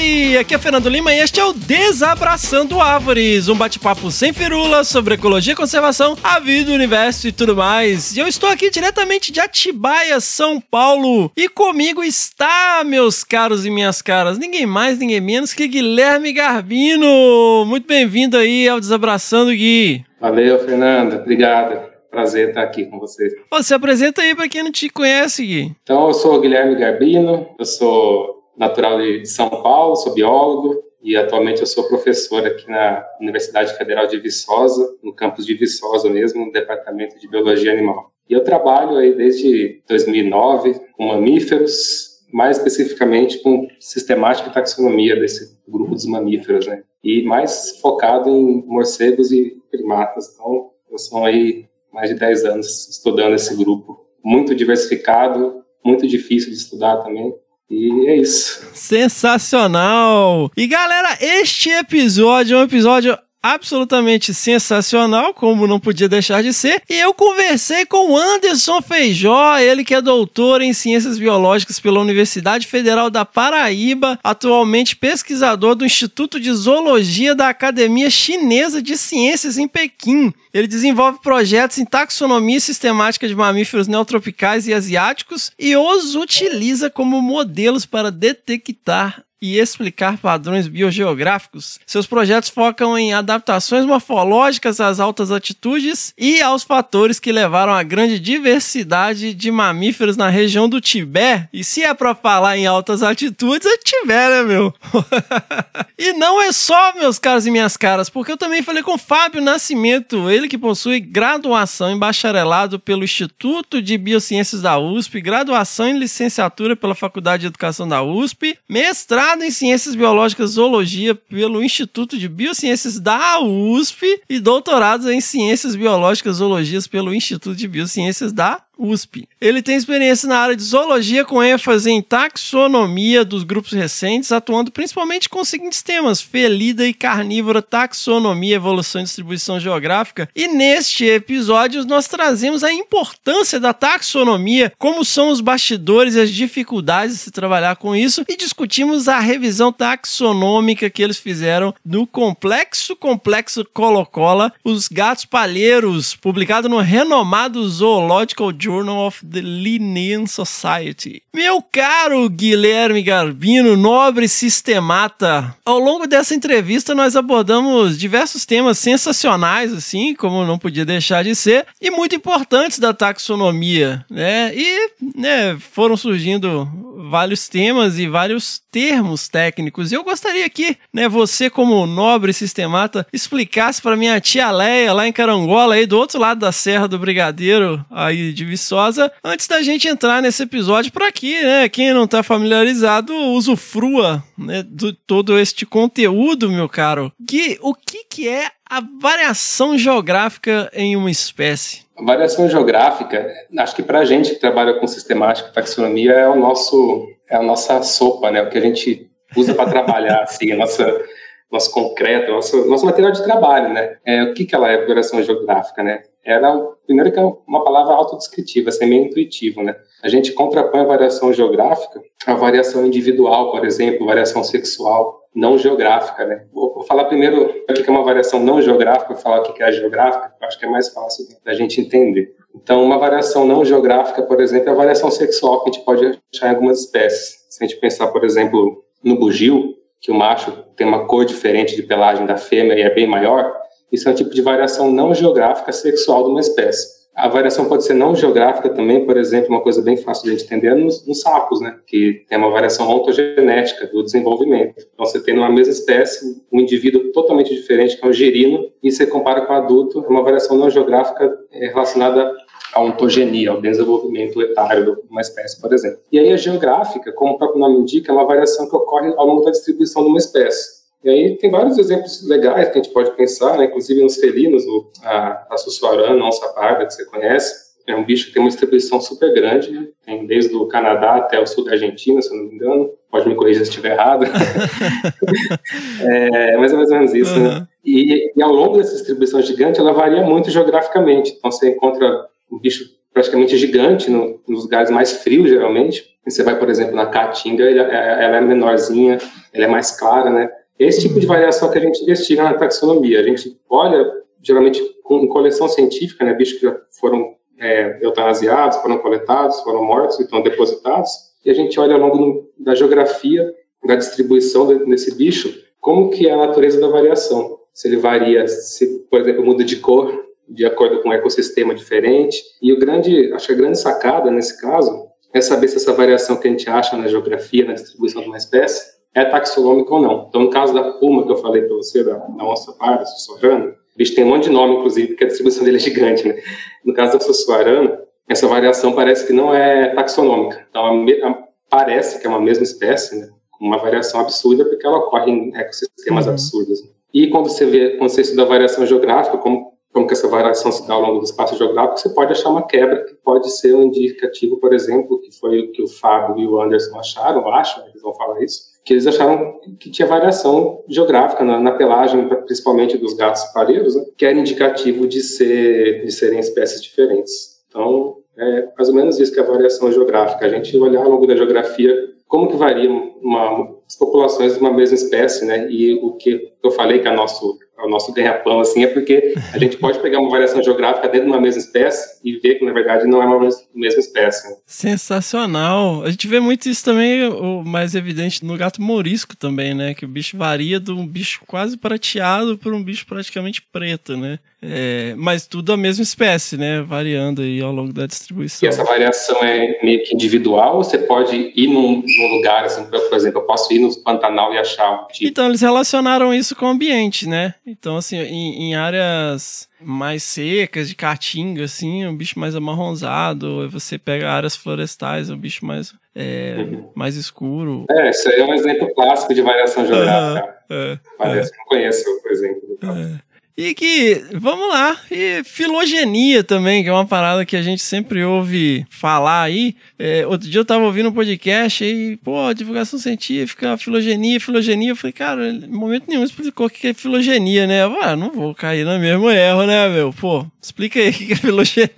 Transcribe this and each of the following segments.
Howdy! Aqui é Fernando Lima e este é o Desabraçando Árvores, um bate-papo sem firulas sobre ecologia, conservação, a vida, o universo e tudo mais. E eu estou aqui diretamente de Atibaia, São Paulo. E comigo está, meus caros e minhas caras, ninguém mais, ninguém menos que Guilherme Garbino. Muito bem-vindo aí ao Desabraçando Gui. Valeu, Fernando. Obrigado. Prazer estar aqui com você. Você apresenta aí para quem não te conhece, Gui. Então, eu sou o Guilherme Garbino, eu sou natural de São Paulo, sou biólogo e atualmente eu sou professor aqui na Universidade Federal de Viçosa, no campus de Viçosa mesmo, no Departamento de Biologia Animal. E eu trabalho aí desde 2009 com mamíferos, mais especificamente com sistemática e taxonomia desse grupo dos mamíferos, né? E mais focado em morcegos e primatas. Então, eu sou aí mais de 10 anos estudando esse grupo. Muito diversificado, muito difícil de estudar também. E é isso. Sensacional! E galera, este episódio é um episódio absolutamente sensacional, como não podia deixar de ser. E eu conversei com Anderson Feijó, ele que é doutor em ciências biológicas pela Universidade Federal da Paraíba, atualmente pesquisador do Instituto de Zoologia da Academia Chinesa de Ciências em Pequim. Ele desenvolve projetos em taxonomia sistemática de mamíferos neotropicais e asiáticos e os utiliza como modelos para detectar e explicar padrões biogeográficos. Seus projetos focam em adaptações morfológicas às altas altitudes e aos fatores que levaram à grande diversidade de mamíferos na região do Tibete. E se é para falar em altas altitudes, é Tibete, né, meu? e não é só, meus caros e minhas caras, porque eu também falei com Fábio Nascimento, ele que possui graduação em bacharelado pelo Instituto de Biociências da USP, graduação em licenciatura pela Faculdade de Educação da USP, mestrado mestrado em Ciências Biológicas e Zoologia pelo Instituto de Biociências da USP e doutorado em Ciências Biológicas e Zoologias pelo Instituto de Biociências da USP. Ele tem experiência na área de zoologia com ênfase em taxonomia dos grupos recentes, atuando principalmente com os seguintes temas: felida e carnívora, taxonomia, evolução e distribuição geográfica. E neste episódio nós trazemos a importância da taxonomia, como são os bastidores e as dificuldades de se trabalhar com isso e discutimos a revisão taxonômica que eles fizeram no complexo complexo Colocola, os gatos palheiros, publicado no renomado Zoological Journal Journal of the Linnean Society. Meu caro Guilherme Garbino, nobre sistemata, ao longo dessa entrevista nós abordamos diversos temas sensacionais, assim, como não podia deixar de ser, e muito importantes da taxonomia, né? E né, foram surgindo vários temas e vários termos técnicos. E eu gostaria que, né, você como nobre sistemata, explicasse para minha tia Leia lá em Carangola, aí do outro lado da Serra do Brigadeiro, aí de Viçosa, antes da gente entrar nesse episódio para que, né, quem não está familiarizado, usufrua, né, de todo este conteúdo, meu caro. Que o que que é a variação geográfica em uma espécie? A variação geográfica, acho que para a gente que trabalha com sistemática e taxonomia é o nosso é a nossa sopa, né? O que a gente usa para trabalhar, assim, a nossa nosso concreto, nosso, nosso material de trabalho, né? É, o que, que ela é, variação geográfica, né? Ela, primeiro que é uma palavra autodescritiva, assim, meio intuitivo, né? A gente contrapõe a variação geográfica à variação individual, por exemplo, variação sexual, não geográfica, né? Vou, vou falar primeiro o que é uma variação não geográfica, vou falar o que é a geográfica, acho que é mais fácil da gente entender. Então, uma variação não geográfica, por exemplo, é a variação sexual que a gente pode achar em algumas espécies. Se a gente pensar, por exemplo, no bugio, que o macho tem uma cor diferente de pelagem da fêmea e é bem maior, isso é um tipo de variação não geográfica sexual de uma espécie. A variação pode ser não geográfica também, por exemplo, uma coisa bem fácil de entender é nos, nos sapos, né? Que tem uma variação ontogenética do desenvolvimento. Então, você tem numa mesma espécie um indivíduo totalmente diferente, que é um gerino, e você compara com o adulto, é uma variação não geográfica é, relacionada à ontogenia, ao desenvolvimento etário de uma espécie, por exemplo. E aí a geográfica, como o próprio nome indica, é uma variação que ocorre ao longo da distribuição de uma espécie. E aí tem vários exemplos legais que a gente pode pensar, né? inclusive nos felinos, o, a, a sussuarana, a onça parda, que você conhece, é um bicho que tem uma distribuição super grande, né? tem desde o Canadá até o sul da Argentina, se eu não me engano. Pode me corrigir se estiver errado. é mais ou menos isso, uhum. né? E, e, ao longo dessa distribuição gigante, ela varia muito geograficamente. Então, você encontra um bicho praticamente gigante no, nos lugares mais frios, geralmente. Você vai, por exemplo, na Caatinga, ela, ela é menorzinha, ela é mais clara, né? Esse tipo de uhum. variação que a gente investiga na taxonomia. A gente olha, geralmente, em coleção científica, né? Bichos que já foram é, eutanasiados, foram coletados, foram mortos e estão depositados. E a gente olha ao longo da geografia, da distribuição desse bicho, como que é a natureza da variação. Se ele varia, se, por exemplo, muda de cor de acordo com um ecossistema diferente. E o grande, acho que a grande sacada nesse caso é saber se essa variação que a gente acha na geografia, na distribuição de uma espécie, é taxonômica ou não. Então, no caso da puma que eu falei para você, da, da onça parda, sussurrana, o bicho tem um monte de nome, inclusive, porque a distribuição dele é gigante, né? No caso da sussuarana, essa variação parece que não é taxonômica. Então, a, a, parece que é uma mesma espécie, né? Uma variação absurda, porque ela ocorre em ecossistemas uhum. absurdos. E quando você vê, quando você estuda a variação geográfica, como como que essa variação se dá ao longo do espaço geográfico, você pode achar uma quebra que pode ser um indicativo, por exemplo, que foi o que o Fábio e o Anderson acharam, acham, eles vão falar isso, que eles acharam que tinha variação geográfica na, na pelagem, principalmente dos gatos pareiros, né, que era indicativo de, ser, de serem espécies diferentes. Então, é mais ou menos isso que é a variação geográfica. A gente olhar ao longo da geografia como que varia uma, as populações de uma mesma espécie, né? E o que eu falei que é nosso o nosso ganha-pão, assim, é porque a gente pode pegar uma variação geográfica dentro de uma mesma espécie e ver que, na verdade, não é uma mesma espécie. Sensacional. A gente vê muito isso também, o mais evidente no gato morisco também, né? Que o bicho varia de um bicho quase prateado para um bicho praticamente preto, né? É, mas tudo a mesma espécie, né? Variando aí ao longo da distribuição. E essa variação é meio que individual? Ou você pode ir num, num lugar, assim, por exemplo, eu posso ir no Pantanal e achar um tipo? Então, eles relacionaram isso com o ambiente, né? Então, assim, em, em áreas mais secas, de caatinga, assim, é um bicho mais amarronzado. Você pega áreas florestais, é um bicho mais, é, uhum. mais escuro. É, isso aí é um exemplo clássico de variação geográfica. Uhum, é, Parece é. que não conheço, por exemplo. É. E que, vamos lá, e filogenia também, que é uma parada que a gente sempre ouve falar aí. É, outro dia eu tava ouvindo um podcast aí, pô, divulgação científica, filogenia, filogenia. Eu falei, cara, em momento nenhum explicou o que é filogenia, né? Eu, ah, não vou cair no mesmo erro, né, meu? Pô, explica aí o que é filogenia.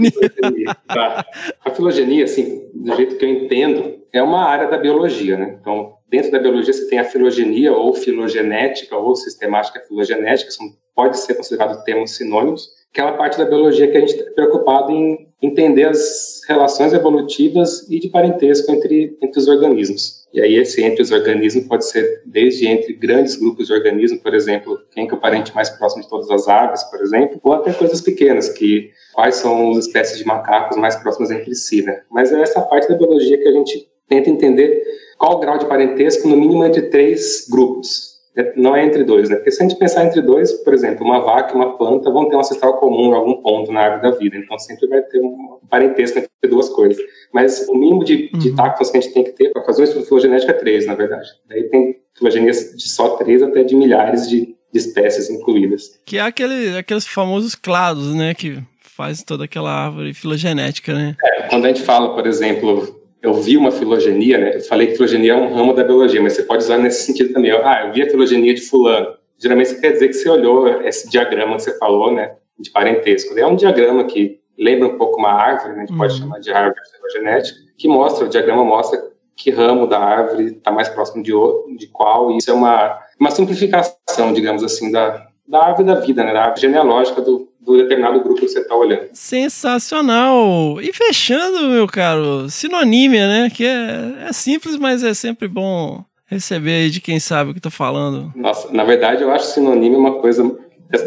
Tá. A filogenia, assim, do jeito que eu entendo, é uma área da biologia, né? Então, dentro da biologia você tem a filogenia ou filogenética ou sistemática filogenética, são pode ser considerado termos sinônimos, que é parte da biologia que a gente está preocupado em entender as relações evolutivas e de parentesco entre, entre os organismos. E aí esse entre os organismos pode ser desde entre grandes grupos de organismos, por exemplo, quem é o parente mais próximo de todas as aves, por exemplo, ou até coisas pequenas, que quais são as espécies de macacos mais próximas entre si, né? Mas é essa parte da biologia que a gente tenta entender qual o grau de parentesco, no mínimo entre três grupos. É, não é entre dois, né? Porque se a gente pensar entre dois, por exemplo, uma vaca e uma planta vão ter um ancestral comum em algum ponto na árvore da vida, então sempre vai ter um parentesco entre duas coisas. Mas o mínimo de, uhum. de táxons que a gente tem que ter para fazer um estudo filogenético é três, na verdade. Daí tem filogenias de só três até de milhares de, de espécies incluídas. Que é aquele, aqueles famosos clados, né? Que faz toda aquela árvore filogenética, né? É, quando a gente fala, por exemplo, eu vi uma filogenia, né? Eu falei que filogenia é um ramo da biologia, mas você pode usar nesse sentido também. Ah, eu vi a filogenia de fulano. Geralmente você quer dizer que você olhou esse diagrama que você falou, né? De parentesco. É um diagrama que lembra um pouco uma árvore, né? a gente uhum. pode chamar de árvore filogenética, que mostra, o diagrama mostra que ramo da árvore está mais próximo de, de qual, e isso é uma, uma simplificação, digamos assim, da, da árvore da vida, né? Da árvore genealógica do, do determinado grupo que você está olhando. Sensacional! E fechando, meu caro, sinonímia, né? Que é, é simples, mas é sempre bom receber aí de quem sabe o que está falando. Nossa, na verdade eu acho sinonímia uma coisa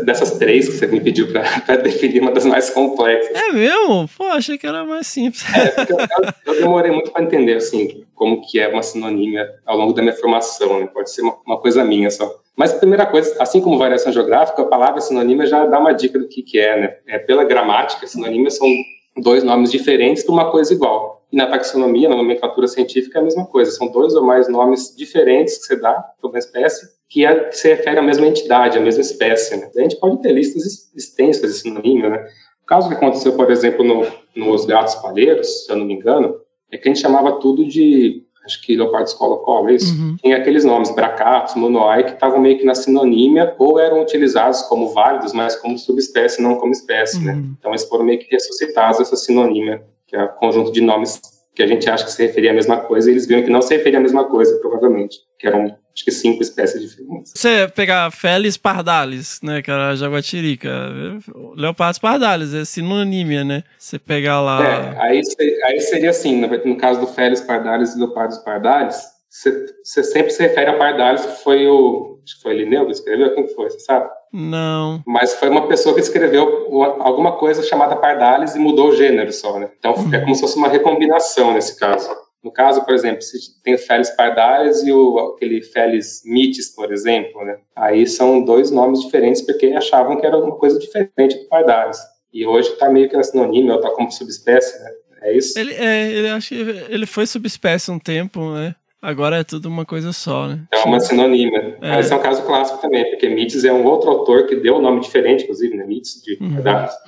dessas três que você me pediu para definir uma das mais complexas. É mesmo? Pô, achei que era mais simples. É, porque eu, eu, demorei muito para entender, assim, como que é uma sinonímia ao longo da minha formação, né? Pode ser uma, uma, coisa minha só. Mas a primeira coisa, assim como variação geográfica, a palavra sinonímia já dá uma dica do que, que é, né? É, pela gramática, sinonímia são dois nomes diferentes para uma coisa igual. E na taxonomia, na nomenclatura científica, é a mesma coisa. São dois ou mais nomes diferentes que você dá para uma espécie que, é, que se refere à mesma entidade, à mesma espécie. Né? A gente pode ter listas extensas de sinônimo, né? O caso que aconteceu, por exemplo, no, nos gatos palheiros, se eu não me engano, é que a gente chamava tudo de, acho que leopardo escola é isso? Uhum. Tinha aqueles nomes, bracatos, monoai, que estavam meio que na sinonímia ou eram utilizados como válidos, mas como subespécie, não como espécie, né? uhum. né? Então eles foram meio que ressuscitados, essa sinonímia, que é o conjunto de nomes que a gente acha que se referia à mesma coisa, e eles viram que não se referia à mesma coisa, provavelmente, que eram acho que cinco espécies diferentes. Você pegar Felis pardalis, né, que era a jaguatirica, Leopardos pardalis, é sinonímia, né? Você pegar lá... É, aí, aí seria assim, no, caso do Felis pardalis e Leopardos pardalis, você sempre se refere a pardalis, que foi o... Acho que foi Linneu que escreveu, quem foi, você sabe? Não. Mas foi uma pessoa que escreveu alguma coisa chamada pardalis e mudou o gênero só, né? Então uhum. é como se fosse uma recombinação nesse caso. No caso, por exemplo, se tem o Felis pardalis e o, aquele Felis mitis, por exemplo, né? Aí são dois nomes diferentes porque achavam que era uma coisa diferente do pardalis. E hoje está meio que na sinônimo, está como subespécie, né? É isso? Ele, é, ele, acho ele foi subespécie um tempo, né? Agora é tudo uma coisa só, né? É uma sinonímia. É. Esse é um caso clássico também, porque Mites é um outro autor que deu um nome diferente, inclusive, né? Mites de uhum.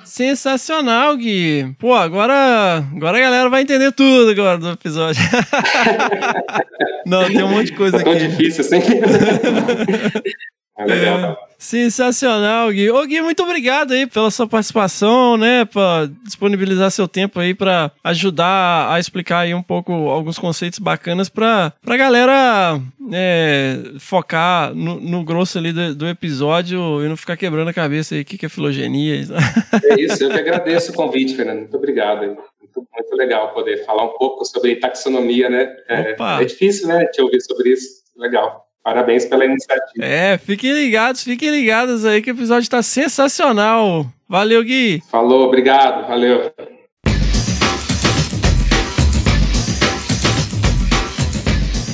Sensacional, Gui. Pô, agora, agora a galera vai entender tudo agora do episódio. Não, tem um monte de coisa é aqui. tão difícil assim. é legal. É. Sensacional, Gui. Ô, Gui, muito obrigado aí pela sua participação, né? Pra disponibilizar seu tempo aí para ajudar a explicar aí um pouco alguns conceitos bacanas pra, pra galera é, focar no, no, grosso ali do, do, episódio e não ficar quebrando a cabeça aí o que, que é filogenia. É isso, eu que agradeço o convite, Fernando. Muito obrigado. Muito, muito legal poder falar um pouco sobre taxonomia, né? É, é difícil, né, te ouvir sobre isso. Legal. Parabéns pela iniciativa. É, fiquem ligados, fiquem ligados aí que o episódio está sensacional. Valeu, Gui. Falou, obrigado, valeu.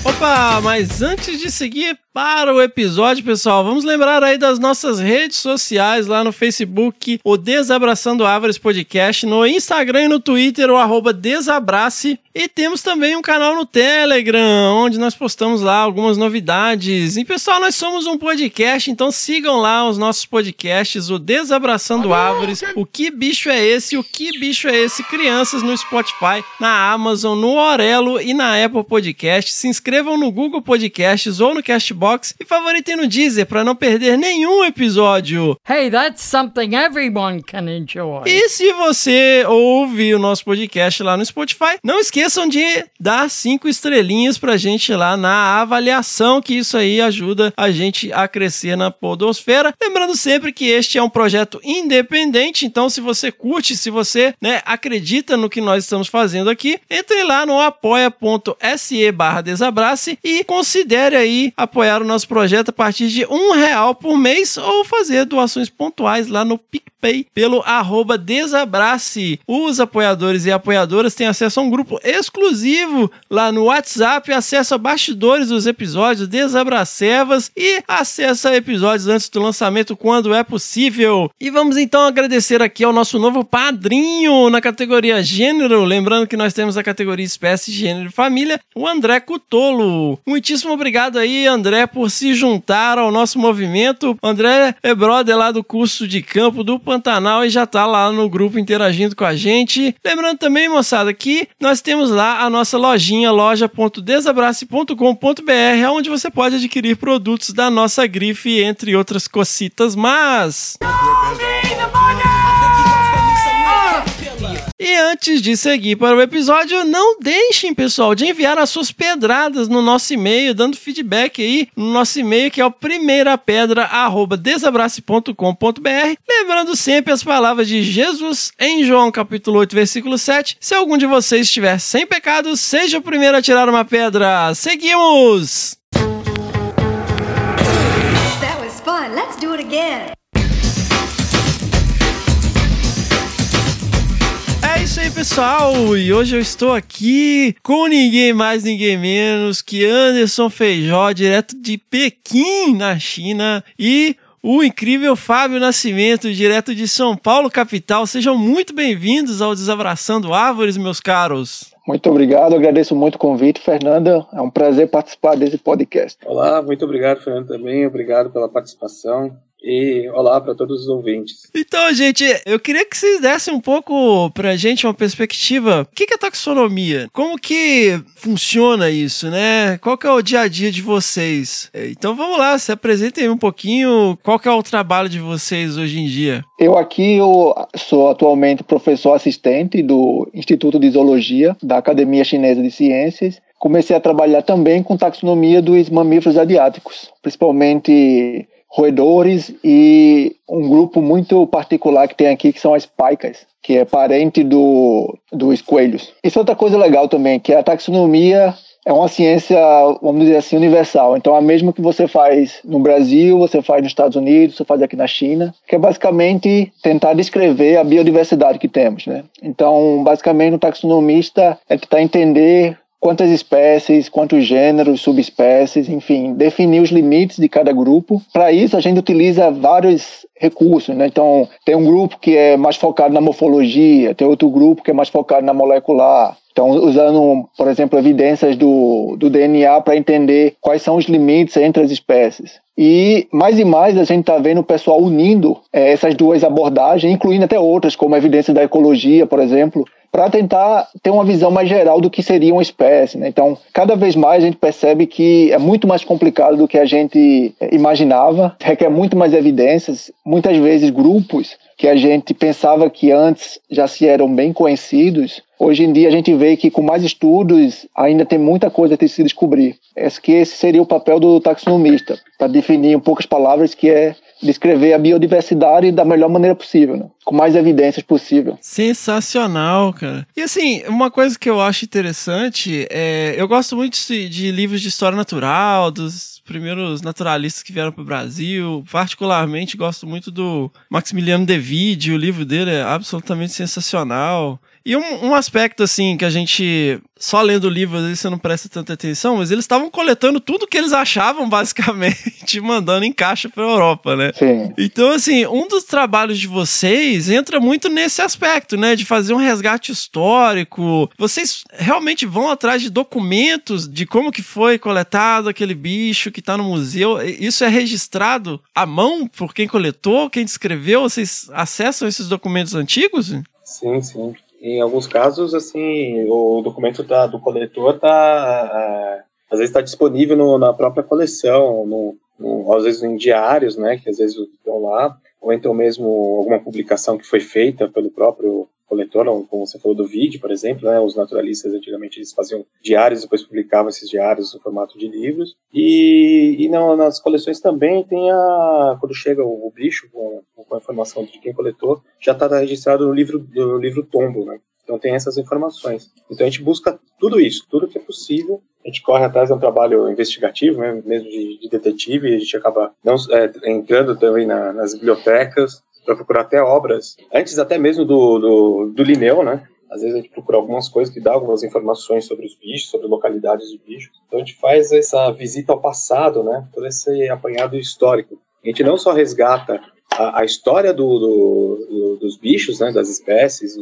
Opa, mas antes de seguir para o episódio, pessoal, vamos lembrar aí das nossas redes sociais lá no Facebook, o Desabraçando Árvores Podcast, no Instagram e no Twitter, o arroba Desabrace. E temos também um canal no Telegram, onde nós postamos lá algumas novidades. E pessoal, nós somos um podcast, então sigam lá os nossos podcasts, o Desabraçando Árvores, o Que Bicho é Esse, o Que Bicho é Esse, Crianças no Spotify, na Amazon, no Orelo e na Apple Podcast. Se inscrevam no Google Podcasts ou no Castbox Castbox e favoritem no Deezer para não perder nenhum episódio. Hey, that's something everyone can enjoy. E se você ouve o nosso podcast lá no Spotify, não esqueçam de dar cinco estrelinhas pra gente lá na avaliação, que isso aí ajuda a gente a crescer na podosfera. Lembrando sempre que este é um projeto independente, então se você curte, se você né, acredita no que nós estamos fazendo aqui, entre lá no apoia.se barra desabrace e considere aí apoiar apoiar o nosso projeto a partir de um real por mês ou fazer doações pontuais lá no PicPay pelo arroba Desabrace. Os apoiadores e apoiadoras têm acesso a um grupo exclusivo lá no WhatsApp, acesso a bastidores dos episódios, Desabracevas e acesso a episódios antes do lançamento quando é possível. E vamos então agradecer aqui ao nosso novo padrinho na categoria gênero, lembrando que nós temos a categoria espécie, gênero e família, o André Cutolo. Muitíssimo obrigado aí, André, por se juntar ao nosso movimento. André é brother lá do curso de campo do Pantanal e já tá lá no grupo interagindo com a gente. Lembrando também, moçada, que nós temos lá a nossa lojinha, loja.desabrace.com.br, onde você pode adquirir produtos da nossa grife, entre outras cocitas, mas... E antes de seguir para o episódio, não deixem, pessoal, de enviar as suas pedradas no nosso e-mail, dando feedback aí no nosso e-mail, que é o primeirapedra@desabrace.com.br. Lembrando sempre as palavras de Jesus em João capítulo 8, versículo 7. Se algum de vocês estiver sem pecado, seja o primeiro a tirar uma pedra. Seguimos! That was fun. Let's do it again. Isso aí, pessoal! E hoje eu estou aqui com ninguém mais, ninguém menos que Anderson Feijó, direto de Pequim, na China, e o incrível Fábio Nascimento, direto de São Paulo, capital. Sejam muito bem-vindos ao Desabraçando Árvores, meus caros. Muito obrigado, agradeço muito o convite, Fernanda. É um prazer participar desse podcast. Olá, muito obrigado, Fernando, também. Obrigado pela participação. E olá para todos os ouvintes. Então, gente, eu queria que vocês dessem um pouco pra gente uma perspectiva. O que é taxonomia? Como que funciona isso, né? Qual que é o dia a dia de vocês? Então vamos lá, se apresentem um pouquinho. Qual que é o trabalho de vocês hoje em dia? Eu aqui eu sou atualmente professor assistente do Instituto de Zoologia da Academia Chinesa de Ciências comecei a trabalhar também com taxonomia dos mamíferos asiáticos, principalmente roedores e um grupo muito particular que tem aqui que são as paicas, que é parente do, dos coelhos. Isso é outra coisa legal também, que a taxonomia é uma ciência, vamos dizer assim, universal. Então, a mesma que você faz no Brasil, você faz nos Estados Unidos, você faz aqui na China, que é basicamente tentar descrever a biodiversidade que temos, né? Então, basicamente, o taxonomista é tentar entender quantas espécies, quantos gêneros, subespécies, enfim, definir os limites de cada grupo. Para isso, a gente utiliza vários recursos, né? Então, tem um grupo que é mais focado na morfologia, tem outro grupo que é mais focado na molecular. Então, usando, por exemplo, evidências do, do DNA para entender quais são os limites entre as espécies. E mais e mais a gente está vendo o pessoal unindo é, essas duas abordagens, incluindo até outras, como a evidência da ecologia, por exemplo, para tentar ter uma visão mais geral do que seria uma espécie. Né? Então, cada vez mais a gente percebe que é muito mais complicado do que a gente imaginava, requer muito mais evidências, muitas vezes grupos que a gente pensava que antes já se eram bem conhecidos, hoje em dia a gente vê que com mais estudos ainda tem muita coisa a se descobrir. Esse que esse seria o papel do taxonomista, para definir em poucas palavras que é descrever a biodiversidade da melhor maneira possível, né? com mais evidências possível. Sensacional, cara. E assim, uma coisa que eu acho interessante é, eu gosto muito de, de livros de história natural, dos primeiros naturalistas que vieram para o Brasil. Particularmente gosto muito do Maximiliano De Vide, o livro dele é absolutamente sensacional. E um, um, aspecto, assim, que a gente, só lendo o livro, às vezes você não presta tanta atenção, mas eles estavam coletando tudo que eles achavam, basicamente, mandando em caixa pra Europa, né? Sim. Então, assim, um dos trabalhos de vocês entra muito nesse aspecto, né? De fazer um resgate histórico. Vocês realmente vão atrás de documentos de como que foi coletado aquele bicho que tá no museu. Isso é registrado à mão por quem coletou, quem descreveu? Vocês acessam esses documentos antigos? Sim, sim. Em alguns casos, assim, o documento da, do coletor está, é, às vezes está disponível no, na própria coleção, no, no, às vezes em diários, né, que às vezes estão lá, ou então mesmo alguma publicação que foi feita pelo próprio coletor, como você falou do vídeo, por exemplo, né, os naturalistas antigamente eles faziam diários, depois publicavam esses diários no formato de livros, e, e não, nas coleções também tem a, quando chega o, o bicho com, com a informação de quem coletou, já está registrado no livro, no livro tombo, né, então tem essas informações. Então a gente busca tudo isso, tudo que é possível. A gente corre atrás de um trabalho investigativo, né, mesmo de, de detetive, e a gente acaba não, é, entrando também na, nas bibliotecas, para procurar até obras, antes até mesmo do, do, do Linneu, né? Às vezes a gente procura algumas coisas que dão algumas informações sobre os bichos, sobre localidades de bichos. Então a gente faz essa visita ao passado, né? Todo esse apanhado histórico. A gente não só resgata a, a história do, do, dos bichos, né? Das espécies,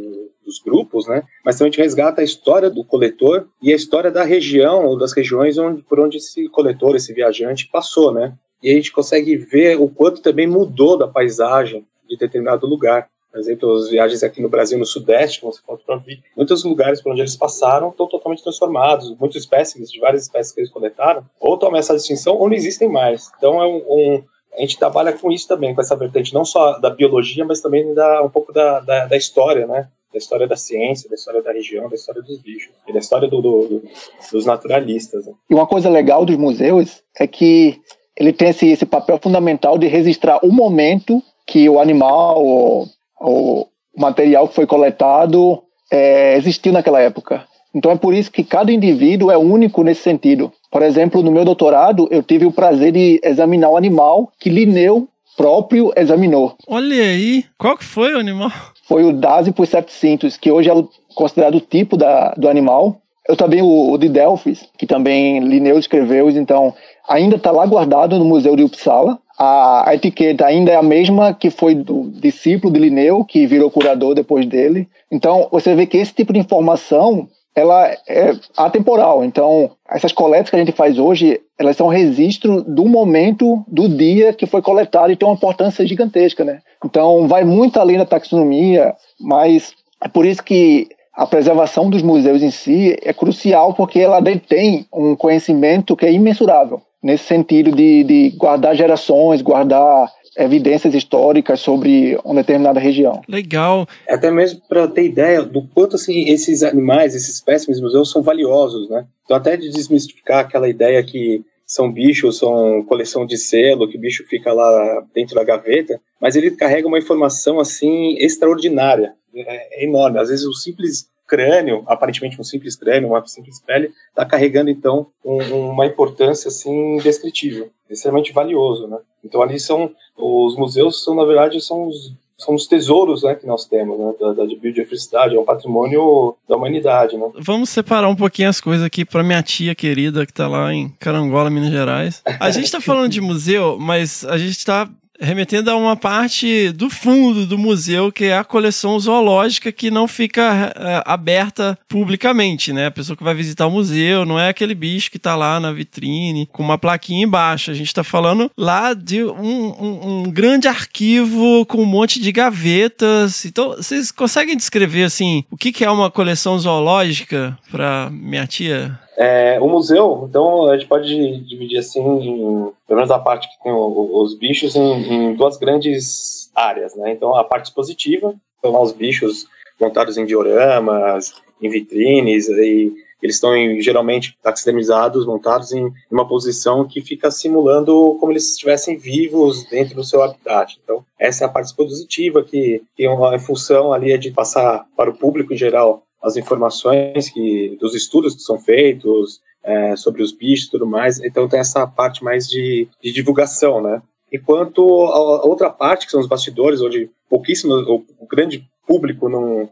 dos grupos, né? Mas também a gente resgata a história do coletor e a história da região ou das regiões onde, por onde esse coletor, esse viajante passou, né? E a gente consegue ver o quanto também mudou da paisagem de determinado lugar. Por exemplo, as viagens aqui no Brasil, no Sudeste, como você falou para vir, muitos lugares por onde eles passaram estão totalmente transformados. Muitas espécies, de várias espécies que eles coletaram, ou estão ameaçadas de extinção ou não existem mais. Então, é um, um, a gente trabalha com isso também, com essa vertente, não só da biologia, mas também da, um pouco da, da, da história, né? da história da ciência, da história da região, da história dos bichos e da história do, do, do, dos naturalistas. Né? E uma coisa legal dos museus é que ele tem esse, esse papel fundamental de registrar o momento que o animal ou, o material que foi coletado é, existiu naquela época. Então é por isso que cada indivíduo é único nesse sentido. Por exemplo, no meu doutorado, eu tive o prazer de examinar o animal que Linneu próprio examinou. Olha aí, qual que foi o animal? Foi o Dasypus sepcintus, que hoje é considerado o tipo da, do animal. Eu também o, o de Delphis, que também Linneu escreveu, então ainda está lá guardado no Museu de Uppsala a, a, etiqueta ainda é a mesma que foi do discípulo de Linneu, que virou curador depois dele. Então, você vê que esse tipo de informação ela é atemporal. Então, essas coletas que a gente faz hoje, elas são registro do momento do dia que foi coletado e tem uma importância gigantesca, né? Então, vai muito além da taxonomia, mas é por isso que a preservação dos museus em si é crucial porque ela detém um conhecimento que é imensurável nesse sentido de, de guardar gerações, guardar evidências históricas sobre uma determinada região. Legal. Até mesmo para ter ideia do quanto assim esses animais, esses espécimes museus são valiosos, né? Então até de desmistificar aquela ideia que são bichos, são coleção de selo, que o bicho fica lá dentro da gaveta, mas ele carrega uma informação assim extraordinária, é, é enorme. Às vezes o simples crânio, aparentemente um simples crânio, uma simples pele, está carregando então um, uma importância assim indescritível, extremamente valioso, né? Então ali são os museus são na verdade são os são os tesouros né, que nós temos né, da, da biodiversidade, é um patrimônio da humanidade. Né? Vamos separar um pouquinho as coisas aqui para minha tia querida que está lá em Carangola, Minas Gerais. A gente está falando de museu, mas a gente está remetendo a uma parte do fundo do museu, que é a coleção zoológica que não fica é, aberta publicamente, né? A pessoa que vai visitar o museu não é aquele bicho que está lá na vitrine com uma plaquinha embaixo. A gente está falando lá de um, um, um, grande arquivo com um monte de gavetas. Então, vocês conseguem descrever assim o que, que é uma coleção zoológica para minha tia? É, o museu, então, a gente pode dividir assim, em, pelo menos a parte que tem os bichos, em, em, duas grandes áreas, né? Então, a parte expositiva, então, os bichos montados em dioramas, em vitrines, e eles estão em, geralmente taxidermizados, montados em uma posição que fica simulando como eles estivessem vivos dentro do seu habitat. Então, essa é a parte expositiva, que, que é uma função ali é de passar para o público em geral as informações que dos estudos que são feitos é, sobre os bichos e tudo mais. Então tem essa parte mais de, de divulgação, né? Enquanto a outra parte, que são os bastidores, onde pouquíssimo, o, grande público não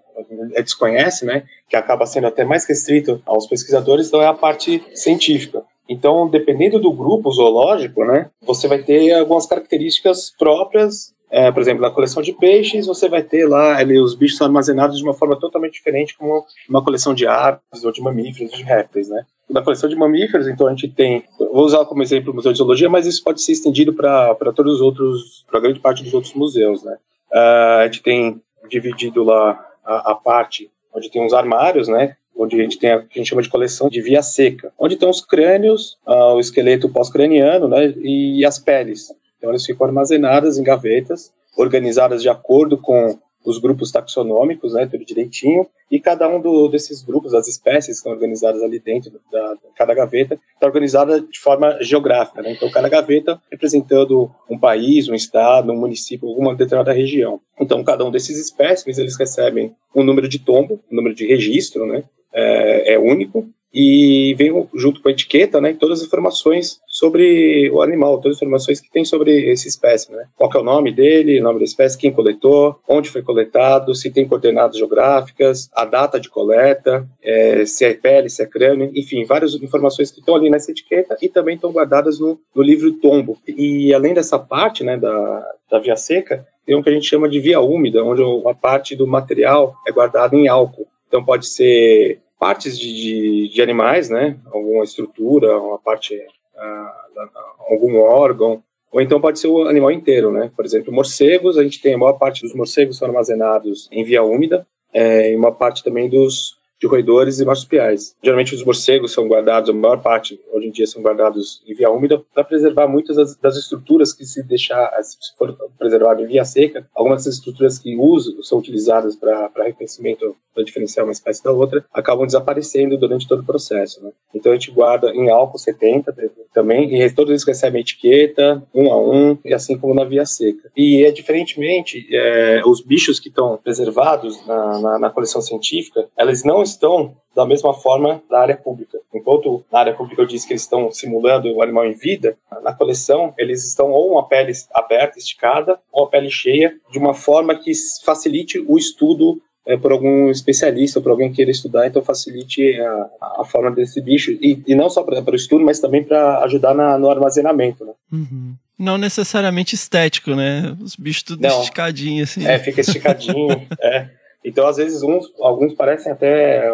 é, desconhece, né? Que acaba sendo até mais restrito aos pesquisadores, então é a parte científica. Então, dependendo do grupo zoológico, né, você vai ter algumas características próprias é, por exemplo, na coleção de peixes, você vai ter lá ali, os bichos são armazenados de uma forma totalmente diferente como uma coleção de aves ou de mamíferos, de répteis, né? Na coleção de mamíferos, então a gente tem, vou usar como exemplo o Museu de Zoologia, mas isso pode ser estendido para todos os outros, para grande parte dos outros museus, né? Uh, a gente tem dividido lá a, a parte onde tem uns armários, né? onde a gente tem a que a gente chama de coleção de via seca, onde estão os crânios, uh, o esqueleto pós-craniano, né, e as peles. Então, elas ficam armazenadas em gavetas, organizadas de acordo com os grupos taxonômicos, né, tudo direitinho, e cada um do, desses grupos, as espécies que estão organizadas ali dentro da, cada gaveta, está organizada de forma geográfica, né, então cada gaveta representando um país, um estado, um município, alguma determinada região. Então cada um desses espécimes, eles recebem um número de tombo, um número de registro, né, é, é único, e vem junto com a etiqueta, né, todas as informações sobre o animal, todas as informações que tem sobre essa espécie, né? Qual é o nome dele, o nome da espécie, quem coletou, onde foi coletado, se tem coordenadas geográficas, a data de coleta, é, se é pele, se é crânio, enfim, várias informações que estão ali nessa etiqueta e também estão guardadas no, no livro tombo. E além dessa parte, né, da, da via seca, tem o que a gente chama de via úmida, onde uma parte do material é guardada em álcool. Então pode ser partes de, de, de animais, né? Alguma estrutura, uma parte, uh, algum órgão, ou então pode ser o animal inteiro, né? Por exemplo, morcegos, a gente tem a maior parte dos morcegos são armazenados em via úmida, é, e uma parte também dos de roedores e marsupiais. Geralmente os morcegos são guardados, a maior parte hoje em dia são guardados em via úmida para preservar muitas das, das, estruturas que se deixar, se for preservado em via seca, algumas das estruturas que usam, são utilizadas para reconhecimento, para diferenciar uma espécie da outra, acabam desaparecendo durante todo o processo. Né? Então a gente guarda em álcool 70 também, e todos eles recebem etiqueta, um a um, e assim como na via seca. E é diferentemente, é, os bichos que estão preservados na, na, na coleção científica, elas não estão da mesma forma da área pública. Enquanto na área pública eu disse que eles estão simulando o animal em vida, na coleção eles estão ou uma pele aberta, esticada, ou a pele cheia, de uma forma que facilite o estudo é, por algum especialista, ou por alguém que queira estudar, então facilite a, a forma desse bicho. E, e não só para o estudo, mas também para ajudar na, no armazenamento. Né? Uhum. Não necessariamente estético, né? Os bichos tudo não. esticadinho, assim. É, fica esticadinho, é. Então, às vezes, uns, alguns parecem até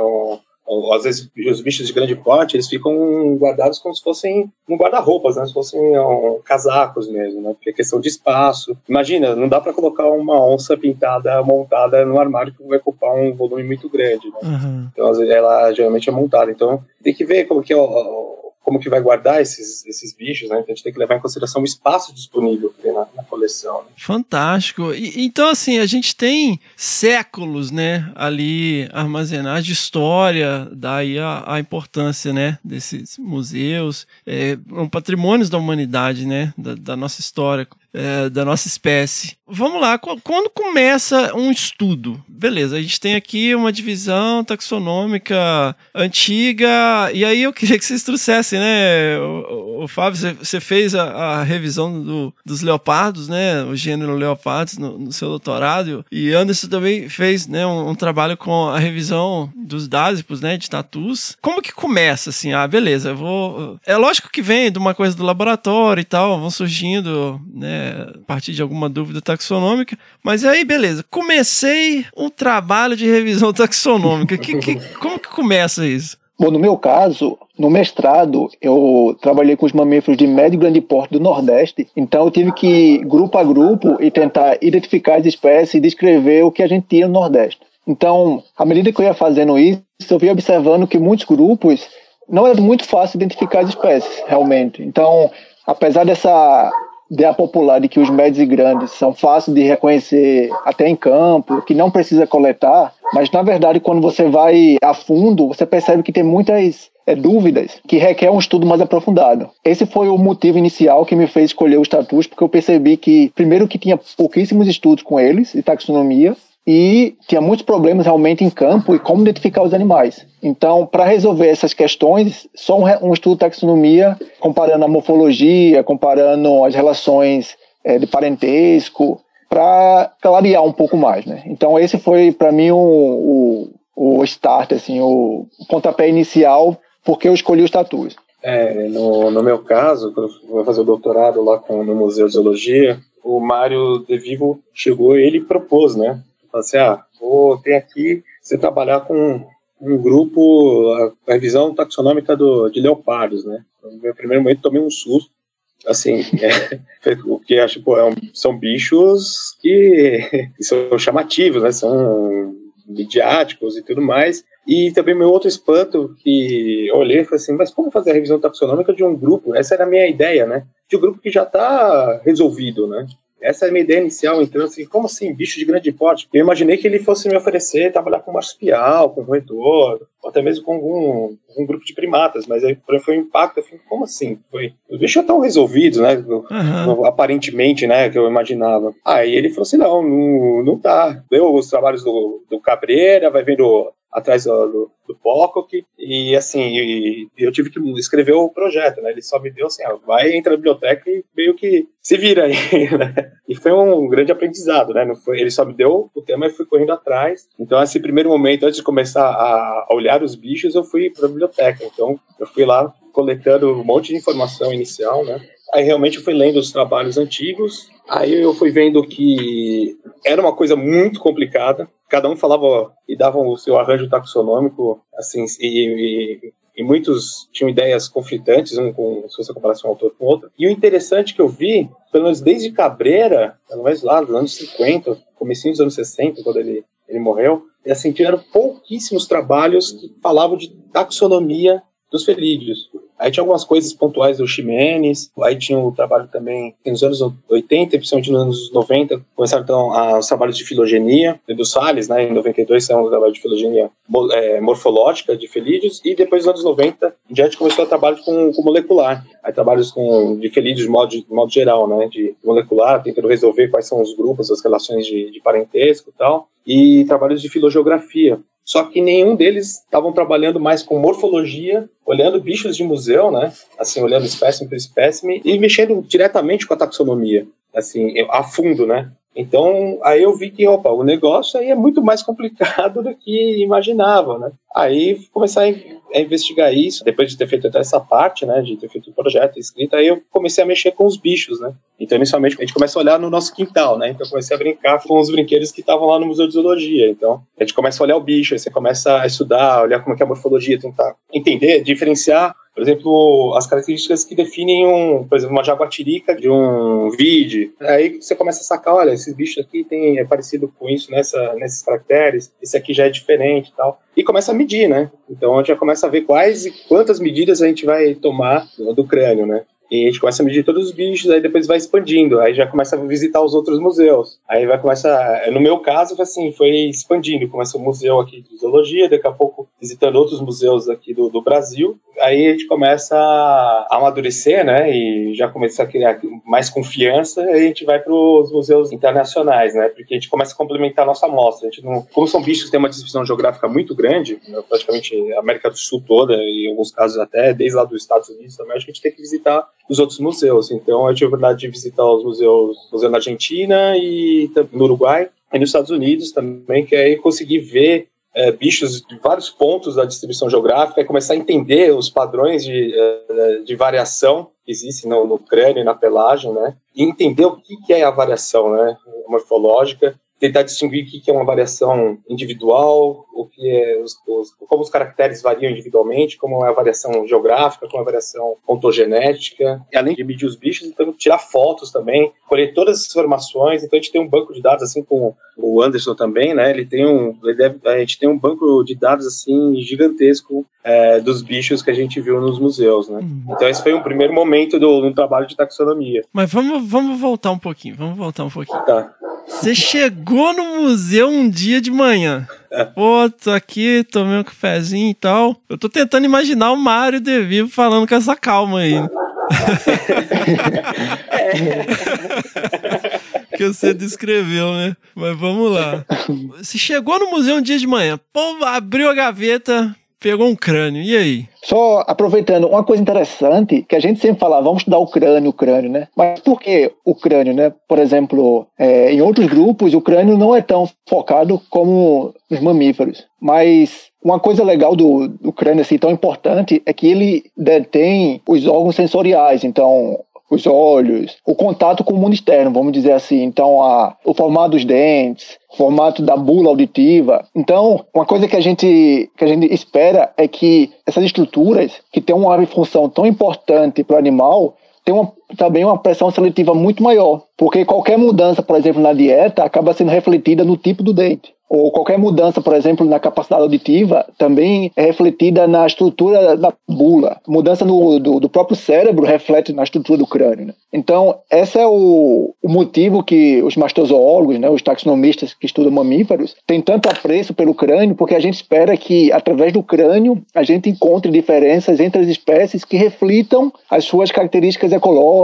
ou, às vezes os bichos de grande porte, eles ficam guardados como se fossem um guarda-roupas, né? Se fossem um, casacos mesmo, né? Porque é questão de espaço. Imagina, não dá para colocar uma onça pintada montada no armário que vai ocupar um volume muito grande, né? Uhum. Então ela geralmente é montada. Então tem que ver como que é o, como que vai guardar esses, esses bichos, né? Então a gente tem que levar em consideração o espaço disponível que tem na, na coleção. Né? Fantástico. E, então, assim, a gente tem séculos, né, ali armazenados de história, daí a, a importância, né, desses museus, é, um patrimônios da humanidade, né, da, da nossa história. É, da nossa espécie. Vamos lá, quando começa um estudo? Beleza, a gente tem aqui uma divisão taxonômica antiga, e aí eu queria que vocês trouxessem, né, o, o Fábio, você fez a, a revisão do, dos leopardos, né, o gênero leopardos no, no, seu doutorado, e Anderson também fez, né, um, um trabalho com a revisão dos dásipos, né, de tatus. Como que começa, assim, ah, beleza, eu vou... É lógico que vem de uma coisa do laboratório e tal, vão surgindo, né, a partir de alguma dúvida taxonômica. Mas aí, beleza, comecei um trabalho de revisão taxonômica. que, que, como que começa isso? Bom, no meu caso, no mestrado, eu trabalhei com os mamíferos de médio e grande porte do Nordeste, então eu tive que ir grupo a grupo e tentar identificar as espécies e descrever o que a gente tinha no Nordeste. Então, à medida que eu ia fazendo isso, eu vi observando que muitos grupos não era muito fácil identificar as espécies, realmente. Então, apesar dessa ideia popular de que os médios e grandes são fáceis de reconhecer até em campo, que não precisa coletar, mas na verdade quando você vai a fundo, você percebe que tem muitas é, dúvidas que requer um estudo mais aprofundado. Esse foi o motivo inicial que me fez escolher os tatus, porque eu percebi que, primeiro, que tinha pouquíssimos estudos com eles, de taxonomia, e tinha muitos problemas realmente em campo e como identificar os animais. Então, para resolver essas questões, só um, um, estudo de taxonomia, comparando a morfologia, comparando as relações é, de parentesco, para clarear um pouco mais. Né? Então, esse foi, para mim, o, o, o start, assim, o pontapé inicial, porque eu escolhi os tatus. É, no, no meu caso, quando eu fui fazer o doutorado lá com, no Museu de Zoologia, o Mário De Vivo chegou ele propôs, né? Fala assim, ah, vou ter aqui você trabalhar com um grupo, a revisão taxonômica do, de leopardos, né? No meu primeiro momento tomei um susto, assim, é, o que acho, pô, é um, são bichos que, que, são chamativos, né? São midiáticos e tudo mais. E também meu outro espanto que eu olhei foi assim, mas como fazer a revisão taxonômica de um grupo? Essa era a minha ideia, né? De um grupo que já está resolvido, né? Essa é a minha ideia inicial, então, assim, como assim, bicho de grande porte? Eu imaginei que ele fosse me oferecer trabalhar com marsupial, com roedor, ou até mesmo com algum, algum grupo de primatas, mas aí foi um impacto, eu falei, como assim? Foi, os bichos estão resolvidos, né? Uhum. Aparentemente, né, que eu imaginava. Aí ele falou assim, não, não, não tá. Deu os trabalhos do, do Cabreira, vai vendo atrás do, do, Pocock, e assim, e, eu tive que escrever o projeto, né? Ele só me deu assim, ó, vai, entra na biblioteca e meio que se vira aí, né? E foi um grande aprendizado, né? Não foi, ele só me deu o tema e fui correndo atrás. Então, esse primeiro momento, antes de começar a olhar os bichos, eu fui para a biblioteca. Então, eu fui lá coletando um monte de informação inicial, né? Aí realmente eu fui lendo os trabalhos antigos. Aí eu fui vendo que era uma coisa muito complicada. Cada um falava e dava o seu arranjo taxonômico, assim, e, e, e muitos tinham ideias conflitantes, um com se você comparasse um autor com outro. E o interessante que eu vi, pelo menos desde Cabreira, pelo menos lá dos anos 50, comecinho dos anos 60, quando ele, ele morreu, é assim, tiveram pouquíssimos trabalhos que falavam de taxonomia dos felídeos. Aí tinha algumas coisas pontuais do Ximenes, aí tinha o trabalho também nos anos 80, principalmente nos anos 90, começaram então os trabalhos de filogenia, do Salles, né, em 92 saiu um trabalho de filogenia é, morfológica de felídeos, e depois nos anos 90, em diante começou a trabalhar com, com molecular, aí trabalhos com, de felídeos de modo, de modo geral, né, de molecular, tentando resolver quais são os grupos, as relações de, de parentesco e tal, e trabalhos de filogeografia, só que nenhum deles estavam trabalhando mais com morfologia, olhando bichos de museu, né? Assim, olhando espécime por espécime e mexendo diretamente com a taxonomia, assim, a fundo, né? Então, aí eu vi que, opa, o negócio aí é muito mais complicado do que imaginava, né? Aí começar a a investigar isso, depois de ter feito até essa parte, né, de ter feito o projeto, escrita, aí eu comecei a mexer com os bichos, né. Então, inicialmente, a gente começa a olhar no nosso quintal, né, então eu comecei a brincar com os brinquedos que estavam lá no Museu de Zoologia, então a gente começa a olhar o bicho, aí você começa a estudar, olhar como é, é a morfologia, tentar entender, diferenciar por exemplo, as características que definem, um, por exemplo, uma jaguatirica de um vide. Aí você começa a sacar, olha, esses bichos aqui tem, é parecido com isso nessa, nesses caracteres, esse aqui já é diferente e tal. E começa a medir, né? Então a gente já começa a ver quais e quantas medidas a gente vai tomar do crânio, né? E a gente começa a medir todos os bichos, aí depois vai expandindo, aí já começa a visitar os outros museus. Aí vai começar, no meu caso, foi assim, foi expandindo, começa o museu aqui de zoologia, daqui a pouco visitando outros museus aqui do, do Brasil. Aí a gente começa a amadurecer, né, e já começa a criar mais confiança, aí a gente vai para os museus internacionais, né, porque a gente começa a complementar a nossa amostra. A gente não, como são bichos que têm uma distribuição geográfica muito grande, né, praticamente a América do Sul toda, e em alguns casos até desde lá dos Estados Unidos também, a gente tem que visitar os outros museus. Então, eu tive a oportunidade de visitar os museus, museu na Argentina e no Uruguai e nos Estados Unidos também, que aí consegui ver é, bichos de vários pontos da distribuição geográfica e começar a entender os padrões de, é, de variação que existem no, no, crânio e na pelagem, né? E entender o que, que é a variação, né? Morfológica tentar distinguir o que é uma variação individual, o que é os, os, como os caracteres variam individualmente, como é a variação geográfica, como é a variação ontogenética, e além de medir os bichos, então tirar fotos também, colher todas essas informações. Então a gente tem um banco de dados assim com o Anderson também, né? Ele tem um, ele deve, a gente tem um banco de dados assim gigantesco é, dos bichos que a gente viu nos museus, né? Uhum. Então esse foi um primeiro momento do, do trabalho de taxonomia. Mas vamos, vamos voltar um pouquinho, vamos voltar um pouquinho. Tá. Você chegou no museu um dia de manhã. É. Pô, tô aqui, tomei um cafezinho e tal. Eu tô tentando imaginar o Mário De Vivo falando com essa calma aí. que você descreveu, né? Mas vamos lá. Você chegou no museu um dia de manhã, pô, abriu a gaveta, pegou um crânio, e aí? Só aproveitando, uma coisa interessante, que a gente sempre fala, vamos estudar o crânio, o crânio, né? Mas por que o crânio, né? Por exemplo, é, em outros grupos, o crânio não é tão focado como os mamíferos. Mas uma coisa legal do, do crânio, assim, tão importante, é que ele detém os órgãos sensoriais. Então, os olhos, o contato com o mundo externo, vamos dizer assim. Então, a, o formato dos dentes, o formato da bula auditiva. Então, uma coisa que a gente que a gente espera é que essas estruturas que têm uma função tão importante para o animal tenham também uma pressão seletiva muito maior, porque qualquer mudança, por exemplo, na dieta acaba sendo refletida no tipo do dente ou qualquer mudança, por exemplo, na capacidade auditiva, também é refletida na estrutura da bula. Mudança no, do, do, próprio cérebro reflete na estrutura do crânio. Né? Então, esse é o, o, motivo que os mastozoólogos, né, os taxonomistas que estudam mamíferos, têm tanto apreço pelo crânio, porque a gente espera que, através do crânio, a gente encontre diferenças entre as espécies que reflitam as suas características ecológicas,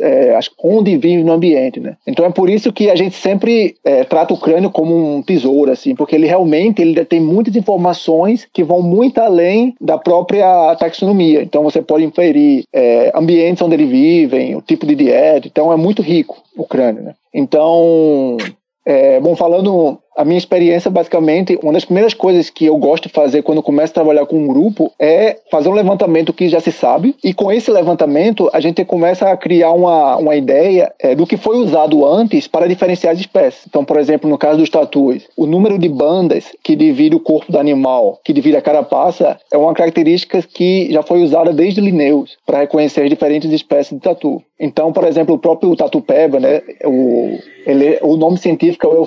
é, onde vivem no ambiente. Né? Então, é por isso que a gente sempre é, trata o crânio como um tesouro tesouro, assim, porque ele realmente ele tem muitas informações que vão muito além da própria taxonomia. Então você pode inferir é, ambientes onde eles vivem, o tipo de dieta. Então é muito rico o crânio, né? Então, é, bom, falando a minha experiência, basicamente, uma das primeiras coisas que eu gosto de fazer quando começo a trabalhar com um grupo é fazer um levantamento que já se sabe, e com esse levantamento a gente começa a criar uma, uma ideia é, do que foi usado antes para diferenciar as espécies. Então, por exemplo, no caso dos tatus, o número de bandas que divide o corpo do animal, que divide a carapaça, é uma característica que já foi usada desde Linnaeus para reconhecer as diferentes espécies de tatu. Então, por exemplo, o próprio tatu peba, né, o, ele, o nome científico é o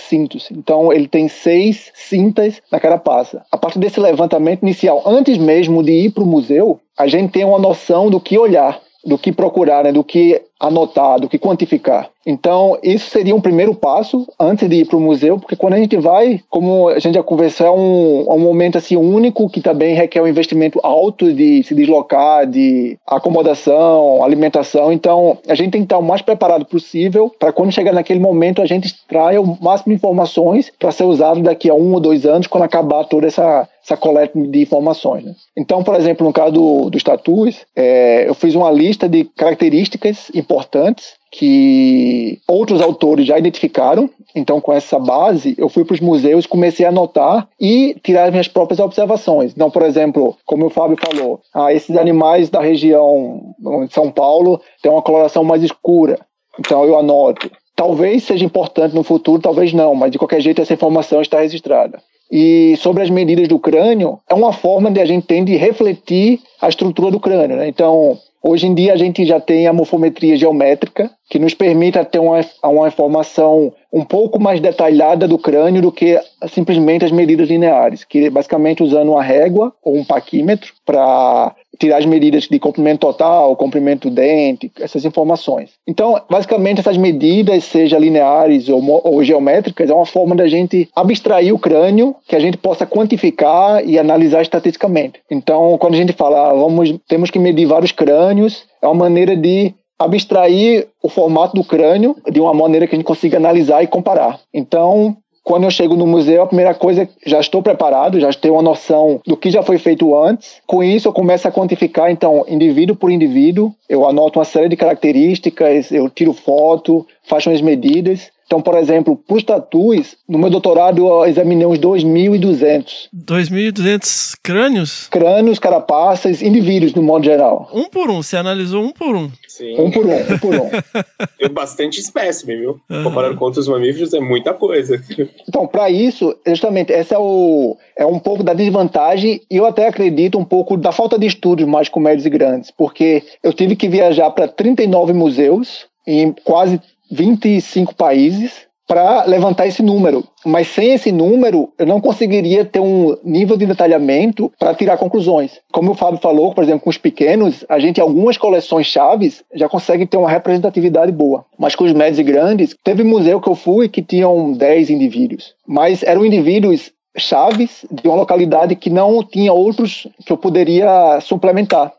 Cintos. Então ele tem seis cintas na carapaça. A partir desse levantamento inicial, antes mesmo de ir para o museu, a gente tem uma noção do que olhar, do que procurar, né, do que anotar, do que quantificar. Então, isso seria um primeiro passo antes de ir para o museu, porque quando a gente vai, como a gente já conversou, é um, é um momento assim único que também requer um investimento alto de se deslocar, de acomodação, alimentação. Então, a gente tem que estar o mais preparado possível para quando chegar naquele momento a gente extraia o máximo de informações para ser usado daqui a um ou dois anos, quando acabar toda essa essa coleta de informações. Né? Então, por exemplo, no caso do, dos tatus, é, eu fiz uma lista de características importantes importantes que outros autores já identificaram. Então, com essa base, eu fui para os museus, comecei a anotar e tirar as minhas próprias observações. Então, por exemplo, como o Fábio falou, ah, esses animais da região de São Paulo têm uma coloração mais escura. Então, eu anoto. Talvez seja importante no futuro, talvez não, mas de qualquer jeito essa informação está registrada. E sobre as medidas do crânio, é uma forma de a gente ter de refletir a estrutura do crânio. Né? Então, Hoje em dia a gente já tem a morfometria geométrica, que nos permite ter uma, uma informação um pouco mais detalhada do crânio do que simplesmente as medidas lineares, que é basicamente usando uma régua ou um paquímetro para tirar as medidas de comprimento total, comprimento do dente, essas informações. Então, basicamente, essas medidas, seja lineares ou, ou geométricas, é uma forma da gente abstrair o crânio que a gente possa quantificar e analisar estatisticamente. Então, quando a gente fala, ah, vamos, temos que medir vários crânios, é uma maneira de abstrair o formato do crânio de uma maneira que a gente consiga analisar e comparar. Então, quando eu chego no museu, a primeira coisa, já estou preparado, já tenho uma noção do que já foi feito antes. Com isso, eu começo a quantificar, então, indivíduo por indivíduo. Eu anoto uma série de características, eu tiro foto, faço as medidas então, por exemplo, para os tatus, no meu doutorado eu examinei uns 2.200. 2.200 crânios? Crânios, carapaças, indivíduos, no modo geral. Um por um, você analisou um por um. Sim. Um por um, um por um. Tem bastante espécime, viu? Uhum. Comparando com outros mamíferos, é muita coisa. Então, para isso, justamente, essa é, o, é um pouco da desvantagem e eu até acredito um pouco da falta de estudos mais com médios e grandes, porque eu tive que viajar para 39 museus em quase 25 países para levantar esse número. Mas sem esse número, eu não conseguiria ter um nível de detalhamento para tirar conclusões. Como o Fábio falou, por exemplo, com os pequenos, a gente, algumas coleções chaves, já consegue ter uma representatividade boa. Mas com os médios e grandes, teve museu que eu fui que tinham 10 indivíduos. Mas eram indivíduos chaves de uma localidade que não tinha outros que eu poderia suplementar.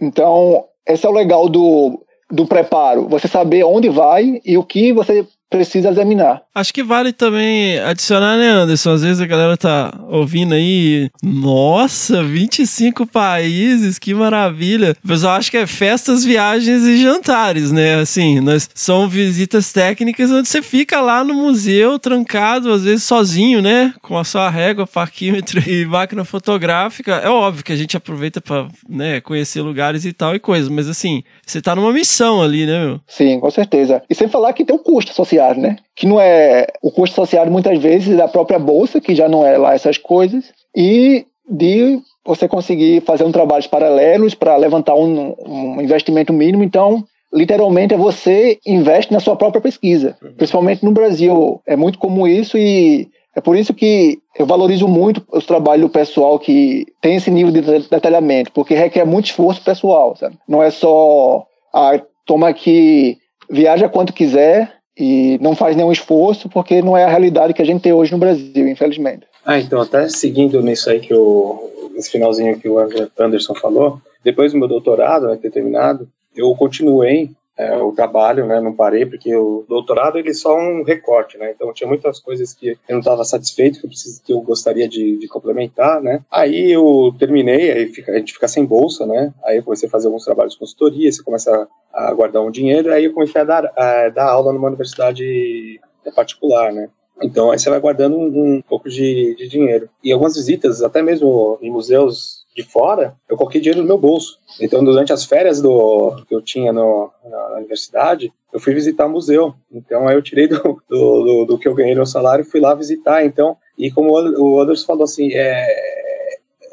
Então, esse é o legal do do preparo, você saber onde vai e o que você precisa examinar. Acho que vale também adicionar, né, Anderson? Às vezes a galera tá ouvindo aí, nossa, 25 países, que maravilha. O pessoal acha que é festas, viagens e jantares, né? Assim, nós, são visitas técnicas onde você fica lá no museu, trancado, às vezes sozinho, né? Com a sua régua, parquímetro e máquina fotográfica. É óbvio que a gente aproveita para né, conhecer lugares e tal e coisas, mas assim, você tá numa missão ali, né, meu? Sim, com certeza. E sem falar que tem um custo associado, né? Que não é o custo associado muitas vezes da própria bolsa, que já não é lá essas coisas, e de você conseguir fazer um trabalhos paralelos para levantar um, um investimento mínimo. Então, literalmente é você investe na sua própria pesquisa. Principalmente no Brasil, é muito comum isso e é por isso que eu valorizo muito os trabalhos do pessoal que tem esse nível de detalhamento, porque requer muito esforço pessoal, sabe? Não é só, ah, toma aqui, viaja quanto quiser e não faz nenhum esforço, porque não é a realidade que a gente tem hoje no Brasil, infelizmente. Ah, então até seguindo nisso aí que o esse finalzinho que o Anderson falou, depois do meu doutorado, né, ter terminado, eu continuei é, o trabalho, né, não parei, porque o doutorado ele é só um recorte, né, então tinha muitas coisas que eu não estava satisfeito, que eu, preciso, que eu gostaria de, de, complementar, né, aí eu terminei, aí fica, a gente fica sem bolsa, né, aí eu comecei a fazer alguns trabalhos de consultoria, você começa a, a guardar um dinheiro, aí eu comecei a dar, a dar aula numa universidade particular, né, então aí você vai guardando um, um pouco de, de dinheiro. E algumas visitas, até mesmo em museus de fora, eu coloquei dinheiro no meu bolso. Então, durante as férias do, que eu tinha no, na universidade, eu fui visitar museu. Então, aí eu tirei do, do, do, do que eu ganhei no salário e fui lá visitar. Então, e como o Anderson falou assim, é,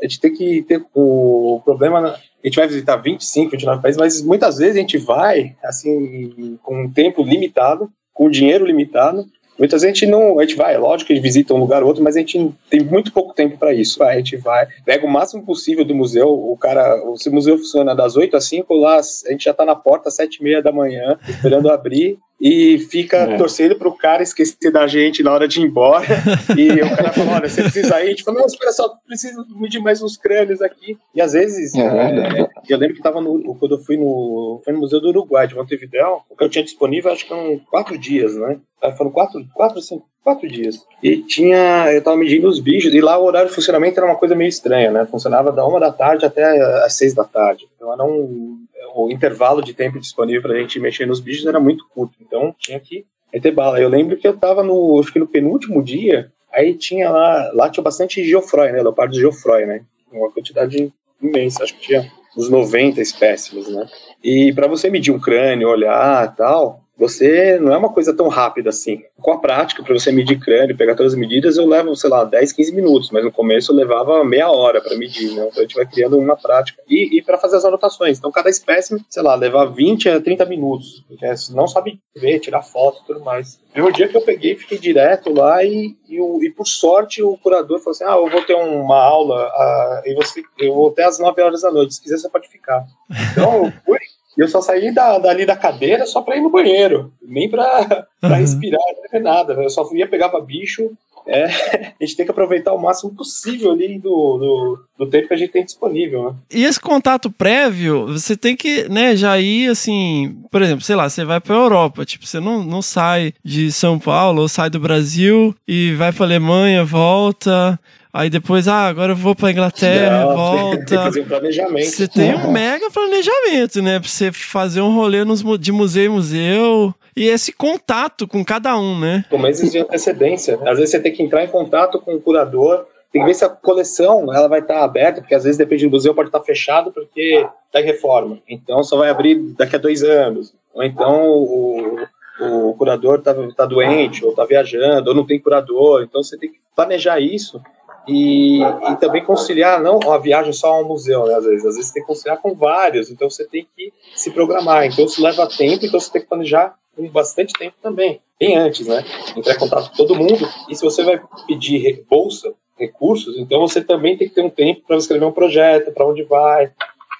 a gente tem que ter o problema. A gente vai visitar 25, 29 países, mas muitas vezes a gente vai, assim, com um tempo limitado, com dinheiro limitado, Muitas vezes a gente não. A gente vai, lógico que a gente visita um lugar ou outro, mas a gente tem muito pouco tempo para isso. A gente vai, pega o máximo possível do museu. O cara, o museu funciona das 8 às 5, lá a gente já está na porta às 7 e meia da manhã, esperando abrir e fica é. torcendo pro cara esquecer da gente na hora de ir embora. e o cara fala: olha, você precisa ir. A gente fala: não, espera só, preciso medir mais uns crânios aqui. E às vezes, é, é, eu lembro que tava no, quando eu fui no, fui no Museu do Uruguai, de Montevideo, o que eu tinha disponível acho que eram quatro dias, né? Foram quatro, quatro, cinco, quatro dias. E tinha, eu tava medindo os bichos, e lá o horário de funcionamento era uma coisa meio estranha, né? Funcionava da uma da tarde até as seis da tarde. Então era um, o intervalo de tempo disponível para a gente mexer nos bichos era muito curto, então tinha que meter bala. Eu lembro que eu estava no, acho que no penúltimo dia, aí tinha lá, lá tinha bastante Geoffroy, né, leopardo Geoffroy, né, uma quantidade imensa, acho que tinha uns 90 espécimes, né, e para você medir um crânio, olhar tal, você não é uma coisa tão rápida assim. Com a prática, para você medir crânio, pegar todas as medidas, eu levo, sei lá, 10, 15 minutos, mas no começo eu levava meia hora para medir, né? Então a gente vai criando uma prática. E, e para fazer as anotações. Então cada espécime, sei lá, leva 20 a 30 minutos, porque não sabe ver, tirar foto e tudo mais. Primeiro dia que eu peguei, fiquei direto lá e, e, e, por sorte o curador falou assim: Ah, eu vou ter uma aula ah, e você, eu vou até às 9 horas da noite. Se quiser, você pode ficar. Então eu fui e eu só saí da, dali da cadeira só pra ir no banheiro, nem pra, pra uhum. respirar, é nada. Eu só ia, pegava bicho. É, a gente tem que aproveitar o máximo possível ali do, do, do, tempo que a gente tem disponível. Né? E esse contato prévio, você tem que, né, já ir assim, por exemplo, sei lá, você vai pra Europa, tipo, você não, não sai de São Paulo ou sai do Brasil e vai pra Alemanha, volta. Aí depois, ah, agora eu vou pra Inglaterra, Não, volta. Tem que fazer um planejamento. Você tem um mega planejamento, né? Pra você fazer um rolê nos, de museu em museu. E esse contato com cada um, né? Com meses de antecedência. Às vezes você tem que entrar em contato com o curador, tem que ver se a coleção ela vai estar aberta, porque às vezes depende do museu, pode estar fechado porque está em reforma. Então só vai abrir daqui a dois anos. Ou então o, o curador está tá doente, ou está viajando, ou não tem curador. Então você tem que planejar isso e, e também conciliar não a viagem só a um museu, né, às vezes, às vezes tem que conciliar com vários, então você tem que se programar, então isso leva tempo, então você tem que planejar com bastante tempo também, bem antes, né, entrar em contato com todo mundo, e se você vai pedir bolsa, recursos, então você também tem que ter um tempo para escrever um projeto, para onde vai,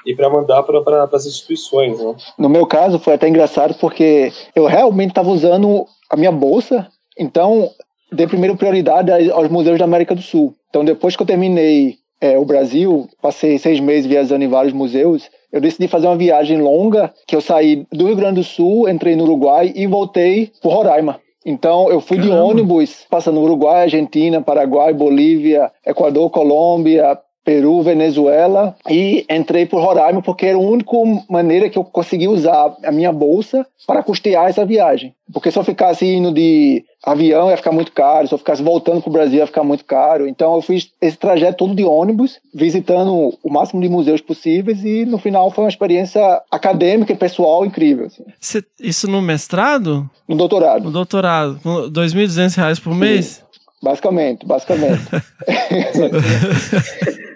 e para mandar para as instituições. Né? No meu caso, foi até engraçado porque eu realmente estava usando a minha bolsa, então dei primeiro prioridade aos museus da América do Sul. Então, depois que eu terminei é, o Brasil, passei seis meses viajando em vários museus, eu decidi fazer uma viagem longa, que eu saí do Rio Grande do Sul, entrei no Uruguai e voltei por Roraima. Então, eu fui Caramba. de ônibus, passando Uruguai, Argentina, Paraguai, Bolívia, Equador, Colômbia, Peru, Venezuela e entrei por Roraima porque era a única maneira que eu consegui usar a minha bolsa para custear essa viagem. Porque se eu ficasse indo de avião ia ficar muito caro, se eu ficasse voltando para o Brasil ia ficar muito caro. Então eu fiz esse trajeto todo de ônibus, visitando o máximo de museus possíveis e no final foi uma experiência acadêmica e pessoal incrível. Assim. Cê, isso no mestrado? No doutorado. No doutorado, com R$ 2.200 por mês? Sim. Basicamente, basicamente.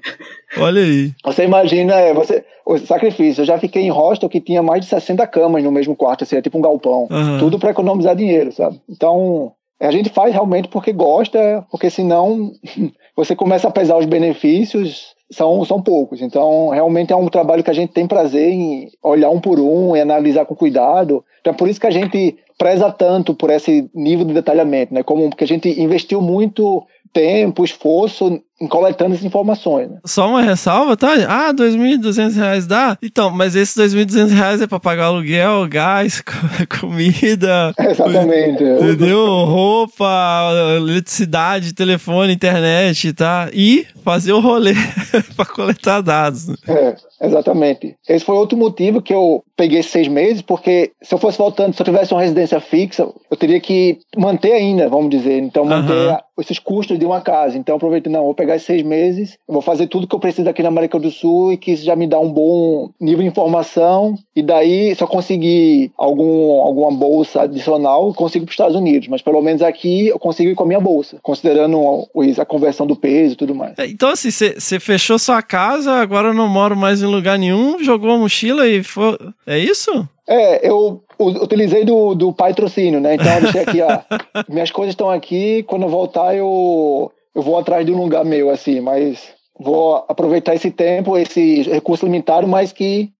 Olha aí. Você imagina, é, você, o sacrifício. Eu já fiquei em hostel que tinha mais de 60 camas no mesmo quarto, assim, é tipo um galpão. Uhum. Tudo para economizar dinheiro, sabe? Então, a gente faz realmente porque gosta, porque senão você começa a pesar os benefícios, são, são poucos. Então, realmente é um trabalho que a gente tem prazer em olhar um por um e analisar com cuidado. Então, é por isso que a gente preza tanto por esse nível de detalhamento, né? Como porque a gente investiu muito tempo, esforço coletando essas informações. Né? Só uma ressalva, tá? Ah, R$ 2.200 dá? Então, mas esses R$ 2.200 é para pagar aluguel, gás, comida. Exatamente. Entendeu? Roupa, eletricidade, telefone, internet, tá? E fazer o rolê para coletar dados. Né? É. Exatamente. Esse foi outro motivo que eu peguei seis meses, porque se eu fosse voltando, se eu tivesse uma residência fixa, eu teria que manter ainda, vamos dizer. Então, manter uhum. esses custos de uma casa. Então, aproveitei, não, vou pegar esses seis meses, vou fazer tudo que eu preciso aqui na América do Sul e que isso já me dá um bom nível de informação. E daí, se eu conseguir algum, alguma bolsa adicional, eu consigo para os Estados Unidos. Mas pelo menos aqui eu consigo ir com a minha bolsa, considerando a conversão do peso e tudo mais. É, então, assim, você fechou sua casa, agora eu não moro mais em lugar nenhum, jogou a mochila e foi. É isso? É, eu utilizei do, do patrocínio, né? Então eu deixei aqui, ó. minhas coisas estão aqui, quando eu voltar eu, eu vou atrás de um lugar meu, assim, mas vou aproveitar esse tempo, esse recurso limitado, mas que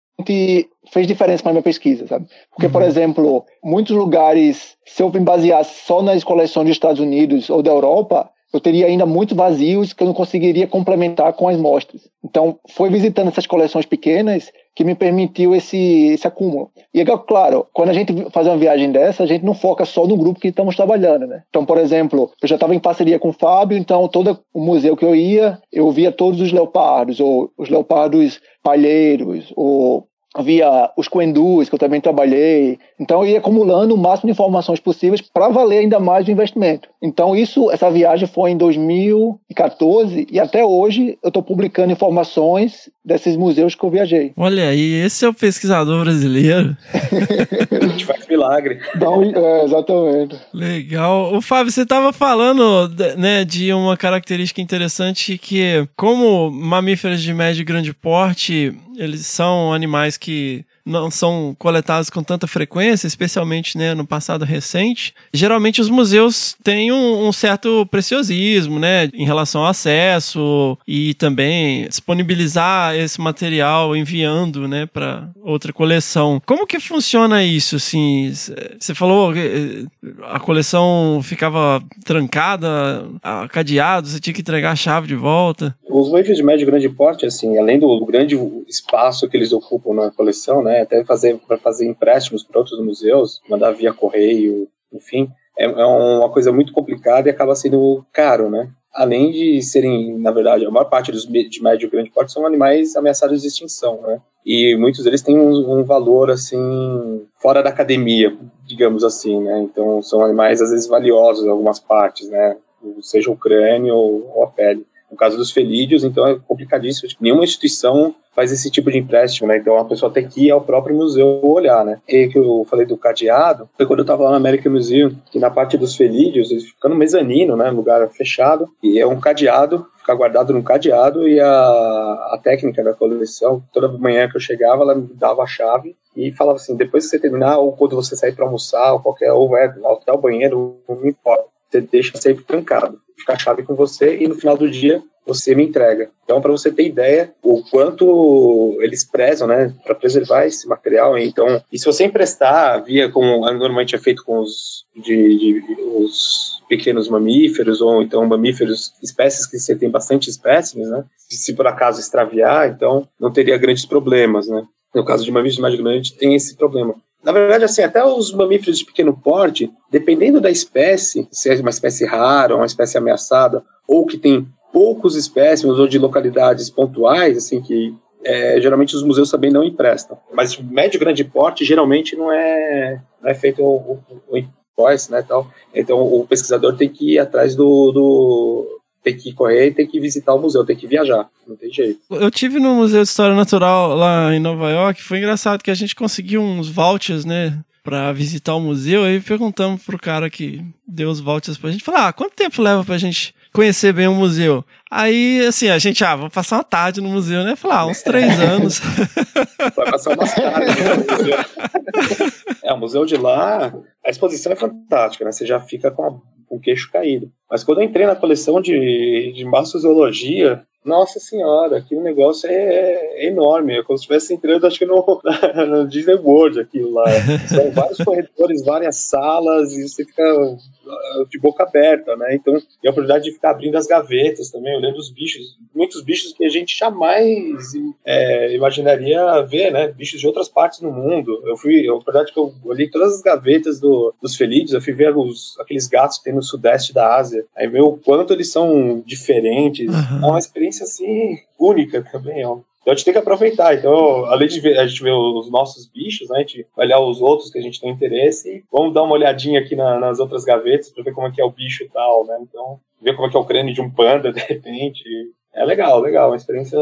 fez diferença para minha pesquisa, sabe? Porque, uhum. por exemplo, muitos lugares, se eu me baseasse só nas coleções dos Estados Unidos ou da Europa, eu teria ainda muitos vazios que eu não conseguiria complementar com as mostras. Então, foi visitando essas coleções pequenas que me permitiu esse, esse acúmulo. E é claro, quando a gente faz uma viagem dessa, a gente não foca só no grupo que estamos trabalhando, né? Então, por exemplo, eu já estava em parceria com o Fábio, então todo o museu que eu ia, eu via todos os leopardos, ou os leopardos palheiros, ou havia os coendus, que eu também trabalhei. Então, eu ia acumulando o máximo de informações possíveis para valer ainda mais o investimento. Então, isso, essa viagem foi em 2014 e até hoje eu estou publicando informações desses museus que eu viajei. Olha aí, esse é o pesquisador brasileiro. A gente faz milagre. Então, é, exatamente. Legal. O Fábio, você estava falando né, de uma característica interessante que, como mamíferos de médio e grande porte, eles são animais que não são coletados com tanta frequência, especialmente né, no passado recente. Geralmente os museus têm um, um, certo preciosismo né, em relação ao acesso e também disponibilizar esse material enviando né, para outra coleção. Como que funciona isso? Assim, você falou que eh, a coleção ficava trancada, cadeado, você tinha que entregar a chave de volta. Os waivers de médio e grande porte, assim, além do grande espaço que eles ocupam na coleção, né, até fazer para fazer empréstimos para outros museus, mandar via correio, enfim, é, é, uma coisa muito complicada e acaba sendo caro, né? Além de serem, na verdade, a maior parte dos de médio e grande porte são animais ameaçados de extinção, né? E muitos deles têm um, um valor assim fora da academia, digamos assim, né? Então são animais às vezes valiosos em algumas partes, né? Seja o crânio ou a pele. No caso dos felídeos, então é complicadíssimo. Nenhuma instituição faz esse tipo de empréstimo, né? Então a pessoa tem que ir ao próprio museu olhar, né? E que eu falei do cadeado, foi quando eu estava lá no American Museum, que na parte dos felídeos, eles ficam no mezanino, né? Lugar fechado, e é um cadeado, fica guardado num cadeado, e a, a técnica da coleção, toda manhã que eu chegava, ela me dava a chave e falava assim: depois que você terminar, ou quando você sair para almoçar, ou qualquer, ou vai até o banheiro, não importa. Você deixa sempre trancado, fica a chave com você, e no final do dia você me entrega. Então, para você ter ideia, o quanto eles prezam, né, para preservar esse material. Então, e se você emprestar via como normalmente é feito com os, de, de, os pequenos mamíferos ou então mamíferos, espécies que você tem bastante espécimes, né, se por acaso extraviar, então não teria grandes problemas, né. No caso de mamíferos mais grandes, tem esse problema. Na verdade, assim, até os mamíferos de pequeno porte, dependendo da espécie, se é uma espécie rara uma espécie ameaçada, ou que tem poucos espécimes ou de localidades pontuais, assim, que é, geralmente os museus também não emprestam. Mas médio grande porte geralmente não é, não é feito o, o, o né, tal. Então o pesquisador tem que ir atrás do, do tem que correr, tem que visitar o museu, tem que viajar, não tem jeito. Eu tive no Museu de História Natural lá em Nova York, foi engraçado que a gente conseguiu uns vouchers, né, para visitar o museu, aí perguntamos pro cara que deu os vouchers pra gente, falar, ah, quanto tempo leva pra gente conhecer bem o museu. Aí, assim, a gente, ah, vamos passar uma tarde no museu, né? Falar, ah, uns três anos. Vai passar umas tardes no museu. É, o museu de lá, a exposição é fantástica, né? Você já fica com, a, com o queixo caído. Mas quando eu entrei na coleção de, de massozoologia, nossa senhora, aquele negócio é, é enorme. É como se estivesse entrando, acho que no, no Disney World, aquilo lá. São vários corredores, várias salas, e você fica de boca aberta, né? Então, e a oportunidade de ficar abrindo as gavetas também, olhando os bichos, muitos bichos que a gente jamais é, imaginaria ver, né? Bichos de outras partes do mundo. Eu fui, a oportunidade que eu olhei todas as gavetas do, dos felídeos, eu fui ver os, aqueles gatos que tem no sudeste da Ásia, aí ver o quanto eles são diferentes. Uhum. É uma experiência assim única também, ó. Então a gente tem que aproveitar. Então, além de ver, a gente ver os nossos bichos, né, a gente olhar os outros que a gente tem interesse e vamos dar uma olhadinha aqui na, nas outras gavetas para ver como é que é o bicho e tal, né? Então, ver como é que é o crânio de um panda, de repente. É legal, legal, uma experiência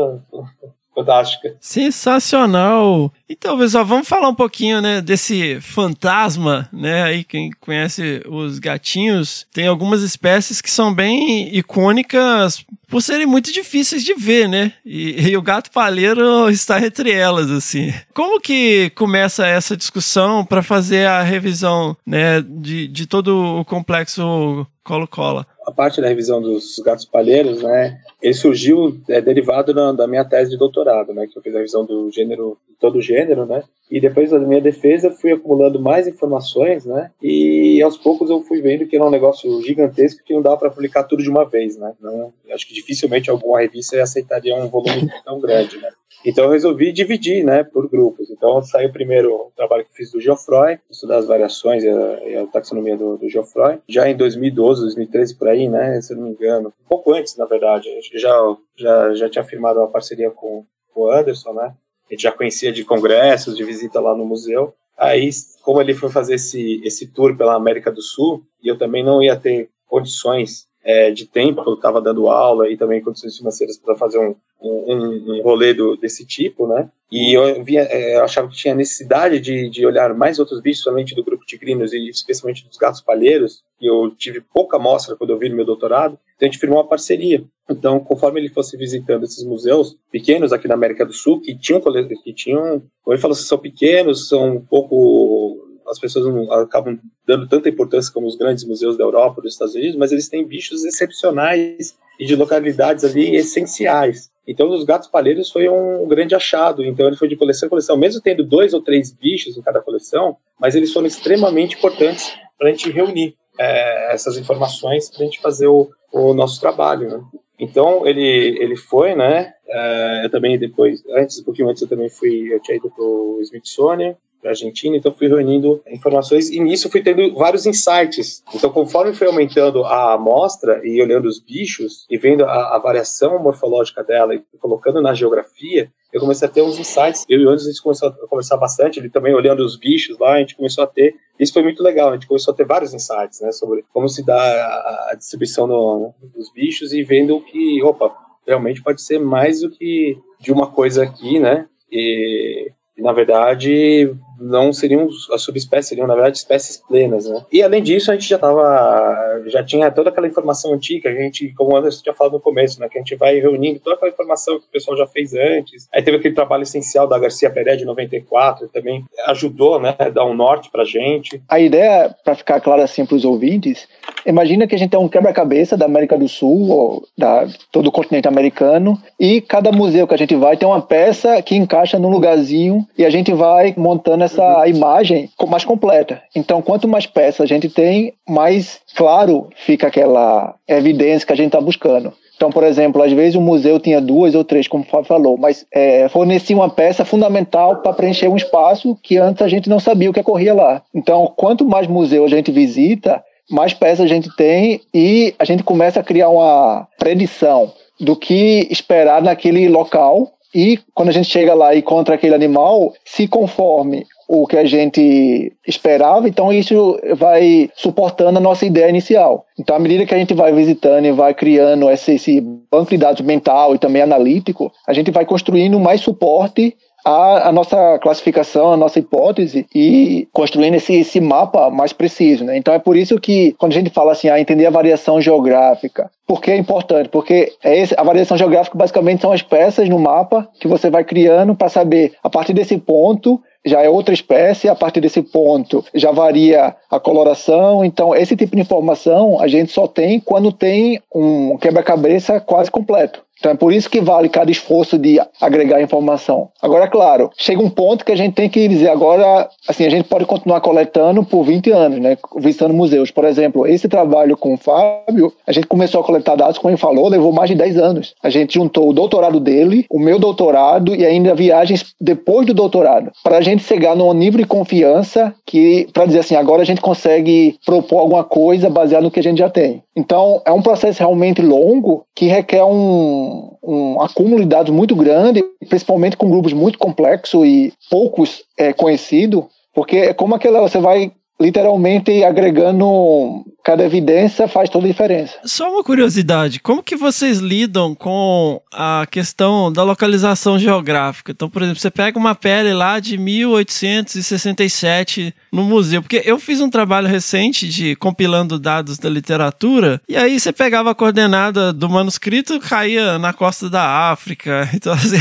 fantástica. Sensacional! Então, pessoal, vamos falar um pouquinho, né, desse fantasma, né, aí quem conhece os gatinhos, tem algumas espécies que são bem icônicas por serem muito difíceis de ver, né, e, e o gato palheiro está entre elas, assim. Como que começa essa discussão para fazer a revisão, né, de, de todo o complexo Colo-Cola? A parte da revisão dos gatos palheiros, né, ele surgiu é, derivado na, da minha tese de doutorado, né, que eu fiz a revisão do gênero, todo o gênero, né, e depois da minha defesa fui acumulando mais informações, né, e aos poucos eu fui vendo que era um negócio gigantesco que não dava para publicar tudo de uma vez, né, não, acho que dificilmente alguma revista aceitaria um volume tão grande, né. Então eu resolvi dividir, né, por grupos. Então saiu primeiro o trabalho que fiz do Geoffroy, estudar as variações e a, e a taxonomia do, do, Geoffroy. Já em 2012, 2013 por aí, né, se eu não me engano, um pouco antes, na verdade, já já já tinha firmado uma parceria com, com o Anderson, né. a gente já conhecia de congressos, de visita lá no museu. Aí, como ele foi fazer esse, esse tour pela América do Sul, e eu também não ia ter condições é, de tempo, eu estava dando aula e também condições financeiras para fazer um, um, um rolê do, desse tipo, né? E eu, via, é, eu achava que tinha necessidade de, de olhar mais outros bichos, somente do grupo tigrinos e especialmente dos gatos palheiros, que eu tive pouca amostra quando eu vi no meu doutorado, então a gente firmou uma parceria. Então, conforme ele fosse visitando esses museus pequenos aqui na América do Sul, que tinham, que tinham como ele falou, são pequenos, são um pouco as pessoas não acabam dando tanta importância como os grandes museus da Europa, dos Estados Unidos, mas eles têm bichos excepcionais e de localidades ali essenciais. Então, os gatos palheiros foi um grande achado. Então, ele foi de coleção em coleção, mesmo tendo dois ou três bichos em cada coleção, mas eles foram extremamente importantes para a gente reunir é, essas informações para a gente fazer o, o nosso trabalho. Né? Então, ele, ele foi, né? É, eu também depois, antes, um pouquinho antes, eu também fui, eu tinha ido para o Smithsonian, para Argentina, então fui reunindo informações e nisso fui tendo vários insights. Então, conforme foi aumentando a amostra e olhando os bichos e vendo a, a variação morfológica dela e colocando na geografia, eu comecei a ter uns insights. Eu e o Anderson, a gente começou a conversar bastante, ele também olhando os bichos lá, a gente começou a ter. Isso foi muito legal, a gente começou a ter vários insights, né, sobre como se dá a, a distribuição no, dos bichos e vendo que, opa, realmente pode ser mais do que de uma coisa aqui, né, e na verdade não seriam as subespécies, seriam na verdade espécies plenas, né? E além disso, a gente já tava, já tinha toda aquela informação antiga, a gente, como o Anderson tinha falado no começo, né, que a gente vai reunindo toda aquela informação que o pessoal já fez antes. Aí teve aquele trabalho essencial da Garcia Peré de 94, também ajudou, né, a dar um norte pra gente. A ideia, para ficar claro assim para os ouvintes, imagina que a gente tem um quebra-cabeça da América do Sul, ou da todo o continente americano, e cada museu que a gente vai tem uma peça que encaixa num lugarzinho e a gente vai montando essa uhum. imagem mais completa. Então, quanto mais peças a gente tem, mais claro fica aquela evidência que a gente está buscando. Então, por exemplo, às vezes o museu tinha duas ou três, como o Fábio falou, mas é, fornecia uma peça fundamental para preencher um espaço que antes a gente não sabia o que ocorria lá. Então, quanto mais museu a gente visita, mais peças a gente tem e a gente começa a criar uma predição do que esperar naquele local e quando a gente chega lá e encontra aquele animal, se conforme o que a gente esperava, então isso vai suportando a nossa ideia inicial. Então, à medida que a gente vai visitando e vai criando esse, esse banco de dados mental e também analítico, a gente vai construindo mais suporte a, nossa classificação, a nossa hipótese e construindo esse, esse mapa mais preciso. Né? Então é por isso que quando a gente fala assim, ah, entender a variação geográfica, por que é importante? Porque é esse, a variação geográfica basicamente são as peças no mapa que você vai criando para saber, a partir desse ponto, já é outra espécie, a partir desse ponto já varia a coloração. Então, esse tipo de informação a gente só tem quando tem um quebra-cabeça quase completo. Então é por isso que vale cada esforço de agregar informação. Agora, claro, chega um ponto que a gente tem que dizer agora, assim, a gente pode continuar coletando por 20 anos, né? Visitando museus. Por exemplo, esse trabalho com o Fábio, a gente começou a coletar dados, como ele falou, levou mais de 10 anos. A gente juntou o doutorado dele, o meu doutorado e ainda viagens depois do doutorado, para a gente chegar num nível de confiança que, para dizer assim, agora a gente consegue propor alguma coisa baseado no que a gente já tem. Então, é um processo realmente longo que requer um, um acúmulo de dados muito grande, principalmente com grupos muito complexos e poucos é, conhecidos, porque é como aquela, você vai literalmente agregando cada evidência faz toda a diferença. Só uma curiosidade, como que vocês lidam com a questão da localização geográfica? Então, por exemplo, você pega uma pele lá de 1867 no museu, porque eu fiz um trabalho recente de compilando dados da literatura, e aí você pegava a coordenada do manuscrito, caía na costa da África. Então, assim,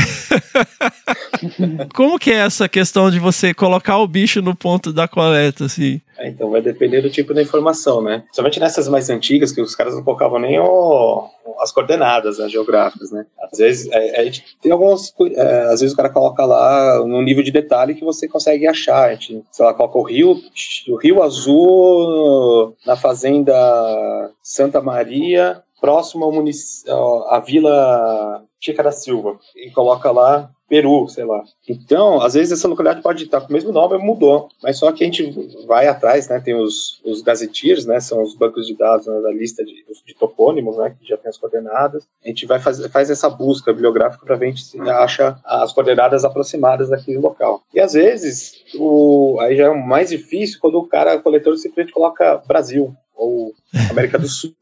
como que é essa questão de você colocar o bicho no ponto da coleta, assim? É, então vai depender do tipo da informação, né? Somente nessas mais antigas, que os caras não colocavam nem o, as coordenadas né, geográficas, né? Às vezes, é, a gente tem alguns. É, às vezes o cara coloca lá no nível de detalhe que você consegue achar. A gente, sei lá, coloca o rio, o Rio Azul na fazenda Santa Maria próximo ao munic... à Vila Chica da Silva e coloca lá Peru, sei lá. Então, às vezes essa localidade pode estar com o mesmo nome, mudou, mas só que a gente vai atrás, né? Tem os, os né? São os bancos de dados né, da lista de, de topônimos, né? Que já tem as coordenadas. A gente vai fazer faz essa busca bibliográfica para ver se acha as coordenadas aproximadas daquele local. E às vezes, o, aí já é mais difícil quando o cara, o coletor, simplesmente coloca Brasil ou América do Sul,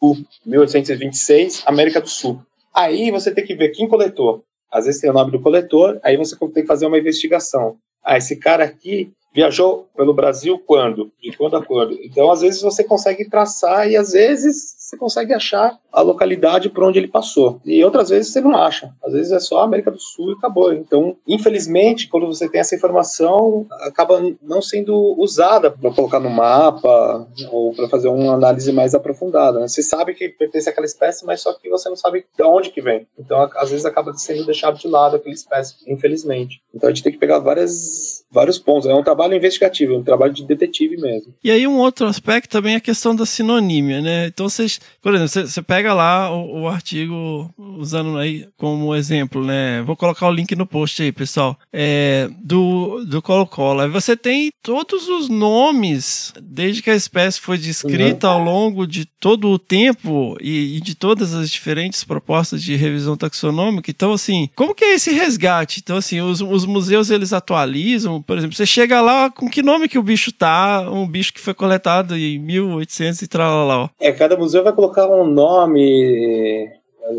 1826, América do Sul. Aí você tem que ver quem coletou. Às vezes tem o nome do coletor, aí você tem que fazer uma investigação. Ah, esse cara aqui viajou pelo Brasil quando? De quando a quando? Então, às vezes você consegue traçar e às vezes você consegue achar a localidade por onde ele passou. E outras vezes você não acha. Às vezes é só América do Sul e acabou. Então, infelizmente, quando você tem essa informação, acaba não sendo usada para colocar no mapa ou para fazer uma análise mais aprofundada. Né? Você sabe que pertence àquela espécie, mas só que você não sabe de onde que vem. Então, às vezes acaba sendo deixado de lado aquela espécie, infelizmente. Então, a gente tem que pegar várias, vários pontos. É um trabalho investigativo, é um trabalho de detetive mesmo. E aí um outro aspecto também é a questão da sinonímia, né? Então, vocês por exemplo, você, pega lá o, o, artigo, usando aí como exemplo, né? Vou colocar o link no post aí, pessoal. É, do, do Colo-Colo. Aí você tem todos os nomes, desde que a espécie foi descrita uhum. ao longo de todo o tempo e, e, de todas as diferentes propostas de revisão taxonômica. Então, assim, como que é esse resgate? Então, assim, os, os museus eles atualizam, por exemplo, você chega lá com que nome que o bicho tá, um bicho que foi coletado em 1800 e tal. É, cada museu vai colocar um nome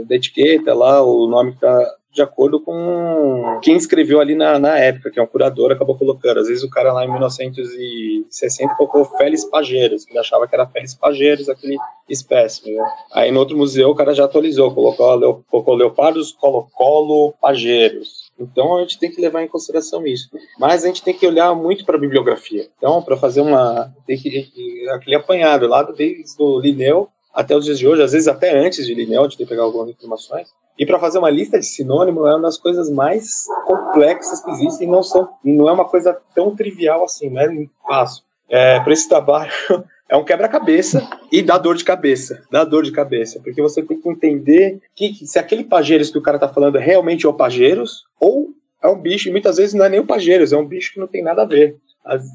da etiqueta lá, o nome que tá de acordo com quem escreveu ali na, na época, que é um curador, acabou colocando. Às vezes o cara lá em 1960 colocou Félix Pageiros, que ele achava que era Félix Pageiros, aquele espécime. Né? Aí no outro museu o cara já atualizou, colocou, colocou Leopardos Colo-Colo Pageiros. Então a gente tem que levar em consideração isso. Mas a gente tem que olhar muito para a bibliografia. Então, para fazer uma. Tem que, aquele apanhado lá desde o Linneu até os dias de hoje, às vezes até antes de Linneu, de ter pegar algumas informações. E para fazer uma lista de sinônimo é uma das coisas mais complexas que existem não, são, não é uma coisa tão trivial assim, não é fácil. É, para esse trabalho é um quebra-cabeça e dá dor de cabeça, dá dor de cabeça, porque você tem que entender que, se aquele pageiros que o cara está falando é realmente o pageiros ou é um bicho, e muitas vezes não é nem o pageiros, é um bicho que não tem nada a ver.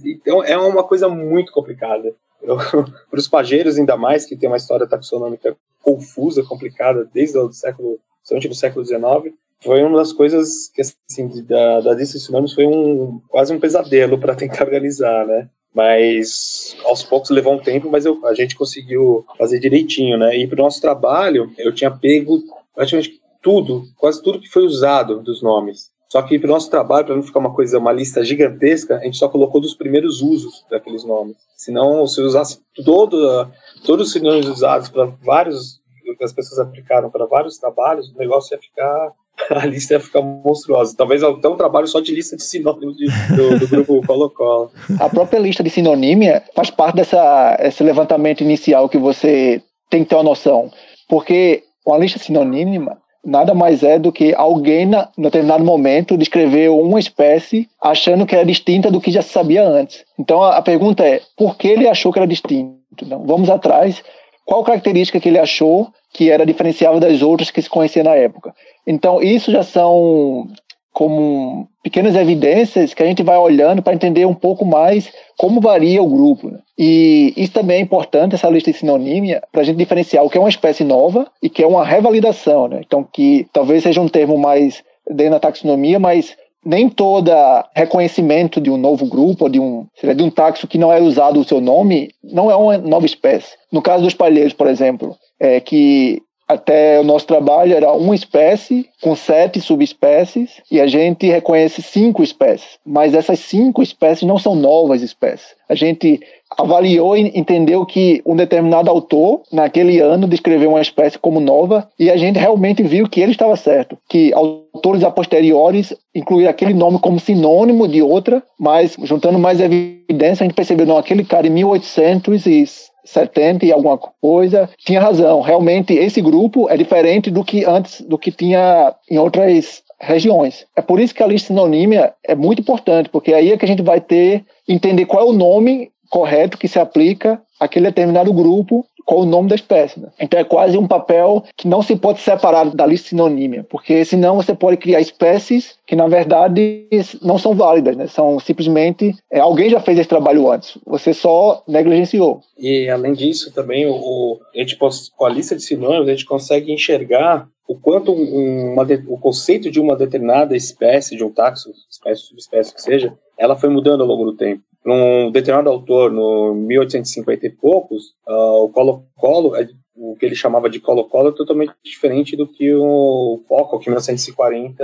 Então é uma coisa muito complicada. Para os pageiros, ainda mais, que tem uma história taxonômica confusa, complicada, desde o século, do século XIX, foi uma das coisas que, assim, da, da lista de sinônimos foi um, quase um pesadelo para tentar organizar, né? Mas aos poucos levou um tempo, mas eu, a gente conseguiu fazer direitinho, né? E para o nosso trabalho, eu tinha pego praticamente tudo, quase tudo que foi usado dos nomes. Só que para o nosso trabalho, para não ficar uma coisa, uma lista gigantesca, a gente só colocou dos primeiros usos daqueles nomes. Senão, se usasse todo, todos os sinônimos usados para vários, que as pessoas aplicaram para vários trabalhos, o negócio ia ficar a lista ia ficar monstruosa. Talvez até um trabalho só de lista de sinônimos de, do, do, grupo Colo-Colo. A própria lista de sinonímia faz parte dessa, esse levantamento inicial que você tem que ter uma noção. Porque uma lista sinonímica nada mais é do que alguém, na, em determinado momento, descreveu uma espécie achando que era distinta do que já se sabia antes. Então a, a pergunta é, por que ele achou que era distinto? Então, vamos atrás, qual característica que ele achou que era diferenciável das outras que se conhecia na época? Então isso já são como pequenas evidências que a gente vai olhando para entender um pouco mais como varia o grupo. Né? E isso também é importante, essa lista de sinonímia, para a gente diferenciar o que é uma espécie nova e que é uma revalidação. Né? Então, que talvez seja um termo mais dentro da taxonomia, mas nem toda reconhecimento de um novo grupo de um, de um taxo que não é usado o seu nome não é uma nova espécie. No caso dos palheiros, por exemplo, é que até o nosso trabalho era uma espécie com sete subespécies e a gente reconhece cinco espécies. Mas essas cinco espécies não são novas espécies. A gente avaliou e entendeu que um determinado autor, naquele ano, descreveu uma espécie como nova e a gente realmente viu que ele estava certo. Que autores a posteriores incluíram aquele nome como sinônimo de outra, mas juntando mais evidência, a gente percebeu, não, aquele cara em 1800 e 70 e alguma coisa, tinha razão. Realmente, esse grupo é diferente do que antes, do que tinha em outras regiões. É por isso que a lista sinonímia é muito importante, porque aí é que a gente vai ter, entender qual é o nome correto que se aplica aquele determinado grupo com o nome da espécie. Né? Então é quase um papel que não se pode separar da lista sinonímia, porque senão você pode criar espécies que na verdade não são válidas, né? São simplesmente é, alguém já fez esse trabalho antes, você só negligenciou. E além disso também o, o a gente com a lista de sinônimos a gente consegue enxergar o quanto um, uma, o conceito de uma determinada espécie, de um taxo, espécie, subespécie que seja, ela foi mudando ao longo do tempo num determinado autor, no 1850 e poucos, uh, o Colo-Colo, é, o que ele chamava de Colo-Colo, é totalmente diferente do que o Foco, que em 1940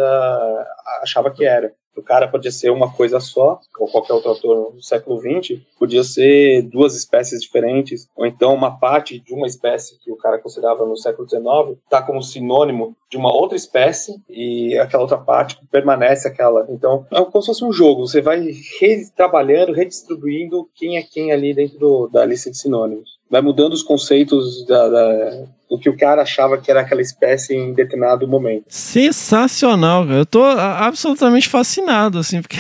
achava que era o cara podia ser uma coisa só, ou qualquer outro autor do século XX, podia ser duas espécies diferentes, ou então uma parte de uma espécie que o cara considerava no século XIX está como sinônimo de uma outra espécie e aquela outra parte permanece aquela. Então, é como se fosse um jogo, você vai retrabalhando, redistribuindo quem é quem ali dentro do, da lista de sinônimos. Vai mudando os conceitos da, da o que o cara achava que era aquela espécie em determinado momento. Sensacional, cara. Eu tô absolutamente fascinado, assim, porque.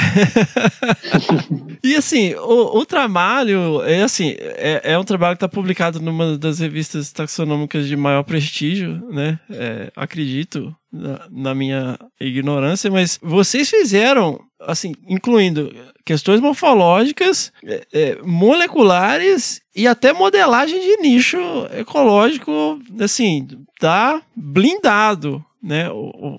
e assim, o, o, trabalho é assim, é, é um trabalho que está publicado numa das revistas taxonômicas de maior prestígio, né? É, acredito, na, na minha ignorância, mas vocês fizeram, assim, incluindo questões morfológicas, é, é, moleculares e até modelagem de nicho ecológico, assim, tá blindado né,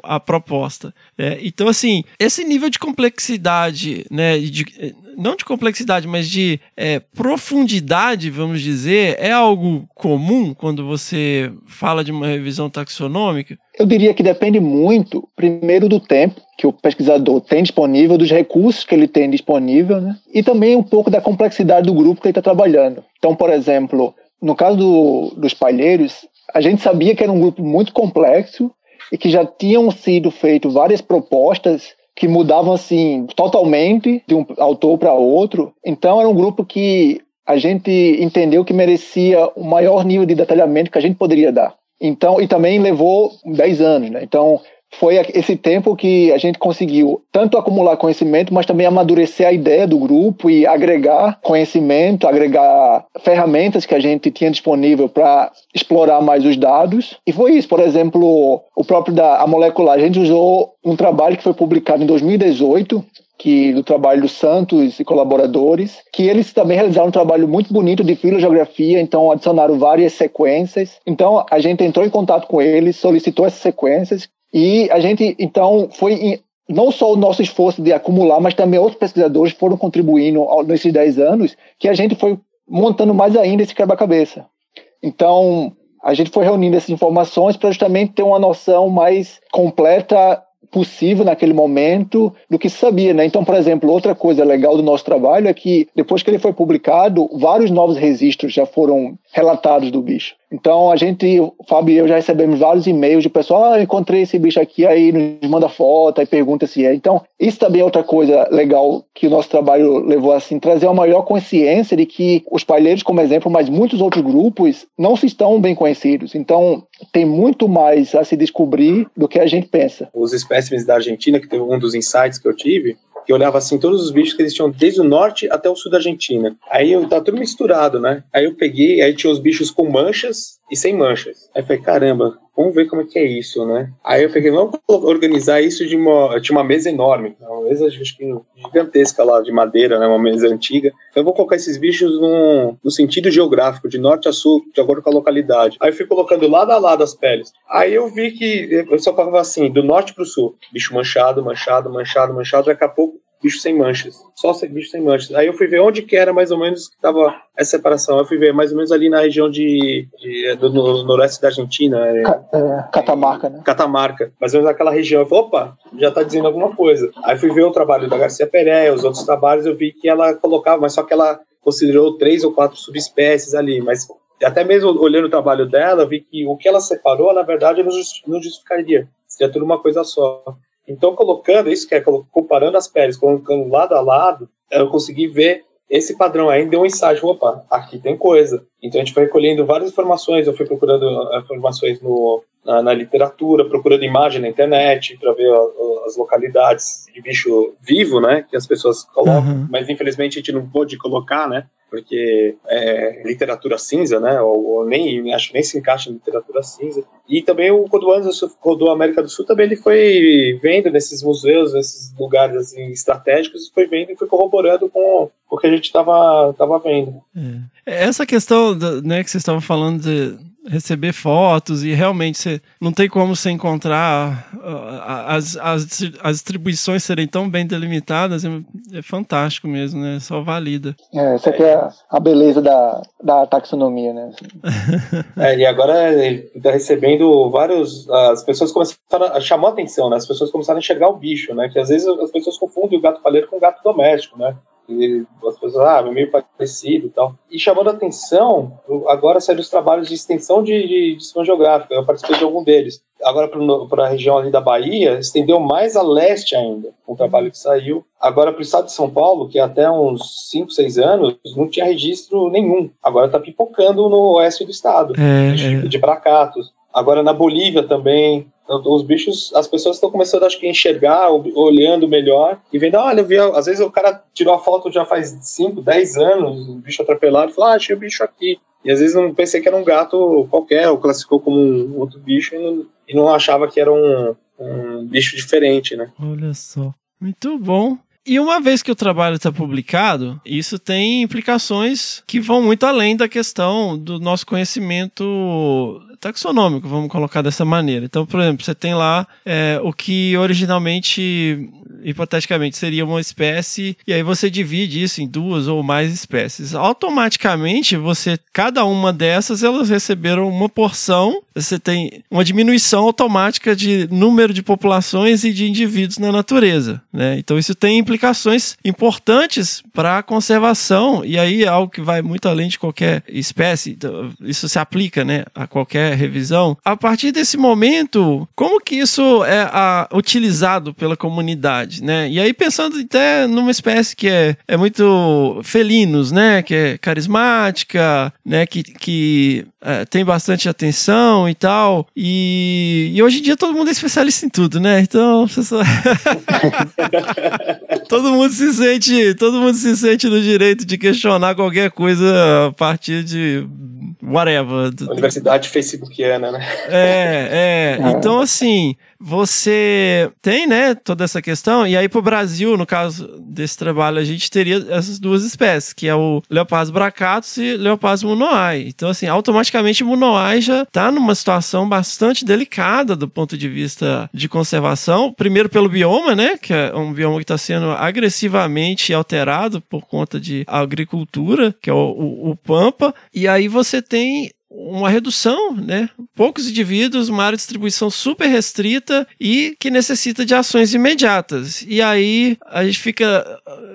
a proposta. É, então, assim, esse nível de complexidade, né, de, não de complexidade, mas de é, profundidade, vamos dizer, é algo comum quando você fala de uma revisão taxonômica? Eu diria que depende muito, primeiro, do tempo que o pesquisador tem disponível, dos recursos que ele tem disponível, né, e também um pouco da complexidade do grupo que ele está trabalhando. Então, por exemplo, no caso do, dos palheiros, a gente sabia que era um grupo muito complexo e que já tinham sido feitas várias propostas que mudavam assim totalmente de um autor para outro. Então era um grupo que a gente entendeu que merecia o maior nível de detalhamento que a gente poderia dar. Então, e também levou 10 anos, né? Então, foi esse tempo que a gente conseguiu tanto acumular conhecimento, mas também amadurecer a ideia do grupo e agregar conhecimento, agregar ferramentas que a gente tinha disponível para explorar mais os dados. E foi isso, por exemplo, o próprio da a molecular, a gente usou um trabalho que foi publicado em 2018, que do trabalho dos Santos e colaboradores, que eles também realizaram um trabalho muito bonito de filogeografia, então adicionaram várias sequências. Então a gente entrou em contato com eles, solicitou essas sequências e a gente, então, foi não só o nosso esforço de acumular, mas também outros pesquisadores foram contribuindo nesses 10 anos, que a gente foi montando mais ainda esse quebra-cabeça. Então, a gente foi reunindo essas informações para justamente ter uma noção mais completa possível naquele momento do que se sabia, né? Então, por exemplo, outra coisa legal do nosso trabalho é que depois que ele foi publicado, vários novos registros já foram relatados do bicho. Então, a gente, o Fábio e eu já recebemos vários e-mails de pessoal, ah, encontrei esse bicho aqui, aí nos manda foto, aí pergunta se é. Então, isso também é outra coisa legal que o nosso trabalho levou assim, trazer uma maior consciência de que os palheiros, como exemplo, mas muitos outros grupos não se estão bem conhecidos. Então, tem muito mais a se descobrir do que a gente pensa. Os espécimes da Argentina, que teve um dos insights que eu tive, que olhava assim todos os bichos que existiam desde o norte até o sul da Argentina. Aí eu tá tudo misturado, né? Aí eu peguei, aí tinha os bichos com manchas e sem manchas. Aí eu falei, caramba, vamos ver como é que é isso, né? Aí eu peguei, vamos organizar isso de uma, tinha uma mesa enorme, uma mesa gigantesca lá de madeira, né? Uma mesa antiga. Eu vou colocar esses bichos no, sentido geográfico, de norte a sul, de acordo com a localidade. Aí eu fui colocando lado a lado as peles. Aí eu vi que eu só falava assim, do norte pro sul, bicho manchado, manchado, manchado, manchado, daqui a pouco bicho sem manchas. Só bicho sem manchas. Aí eu fui ver onde que era mais ou menos que tava essa separação. Eu fui ver mais ou menos ali na região de, de do no, noroeste da Argentina. É, é, Catamarca, né? Catamarca. Mais ou menos naquela região. Eu falei, opa, já tá dizendo alguma coisa. Aí fui ver o trabalho da Garcia Pereira, os outros trabalhos, eu vi que ela colocava, mas só que ela considerou três ou quatro subespécies ali, mas até mesmo olhando o trabalho dela, vi que o que ela separou, na verdade, não justificaria. Seria tudo uma coisa só. Então, colocando isso, que é comparando as peles, colocando lado a lado, eu consegui ver esse padrão aí, deu um insight, opa, aqui tem coisa. Então a gente foi recolhendo várias informações, eu fui procurando eh, informações no, na, na literatura, procurando imagem na internet para ver as localidades de bicho vivo, né? Que as pessoas colocam, Uhum. mas infelizmente a gente não pôde colocar, né? Porque é literatura cinza, né? Ou, ou nem acho que nem se encaixa em literatura cinza. E também o quando Anderson rodou a América do Sul, também ele foi vendo nesses museus, nesses lugares assim, estratégicos, foi vendo e foi corroborando com o que a gente estava tava vendo. É. Essa questão né, que vocês estavam falando de receber fotos e realmente você não tem como você encontrar as, as, as distribuições serem tão bem delimitadas, é, é fantástico mesmo, né? Só valida. É, essa aqui é a, a beleza da, da taxonomia, né? É, e agora ele está recebendo vários. As pessoas começaram a chamar a atenção, né? As pessoas começaram a enxergar o bicho, né? Que às vezes as pessoas confundem o gato palheiro com o gato doméstico, né? E as pessoas, ah, é meio parecido e tal. E chamando a atenção, agora saíram os trabalhos de extensão de, de, de sistema geográfico. Eu participei de algum deles. Agora, para a região ali da Bahia, estendeu mais a leste ainda, um trabalho que saiu. Agora, para o estado de São Paulo, que até uns 5, 6 anos não tinha registro nenhum. Agora está pipocando no oeste do estado, É, de, de bracatos. Agora, na Bolívia também, então, os bichos, as pessoas estão começando, acho que, a enxergar, olhando melhor e vendo, olha, eu vi, às vezes o cara tirou a foto já faz 5, 10 anos, o bicho atropelado, e falou, ah, achei o bicho aqui. E às vezes não pensei que era um gato qualquer, ou classificou como um outro bicho e não, e não achava que era um, um bicho diferente, né? Olha só. Muito bom. E uma vez que o trabalho está publicado, isso tem implicações que vão muito além da questão do nosso conhecimento taxonômico, vamos colocar dessa maneira. Então, por exemplo, você tem lá é, o que originalmente, hipoteticamente, seria uma espécie, e aí você divide isso em duas ou mais espécies. Automaticamente, você, cada uma dessas, elas receberam uma porção, você tem uma diminuição automática de número de populações e de indivíduos na natureza. Né? Então, isso tem implicações importantes para a conservação, e aí é algo que vai muito além de qualquer espécie, então, isso se aplica né, a qualquer revisão. A partir desse momento, como que isso é a, utilizado pela comunidade? Né? E aí, pensando até numa espécie que é, é muito felinos, né? que é carismática, né? que, que é, tem bastante atenção e tal, e, e hoje em dia todo mundo é especialista em tudo, né? Então, só... todo mundo se sente, todo mundo se sente no direito de questionar qualquer coisa a partir de whatever. Universidade facebookiana, né? É, é. Então, assim, você tem, né, toda essa questão, e aí pro Brasil, no caso desse trabalho, a gente teria essas duas espécies, que é o Leopardos bracatus e Leopardos munoai. Então, assim, automaticamente o munoai já tá numa situação bastante delicada do ponto de vista de conservação, primeiro pelo bioma, né, que é um bioma que está sendo agressivamente alterado por conta de agricultura, que é o, o, o Pampa, e aí você tem uma redução, né? Poucos indivíduos, uma área de distribuição super restrita e que necessita de ações imediatas. E aí a gente fica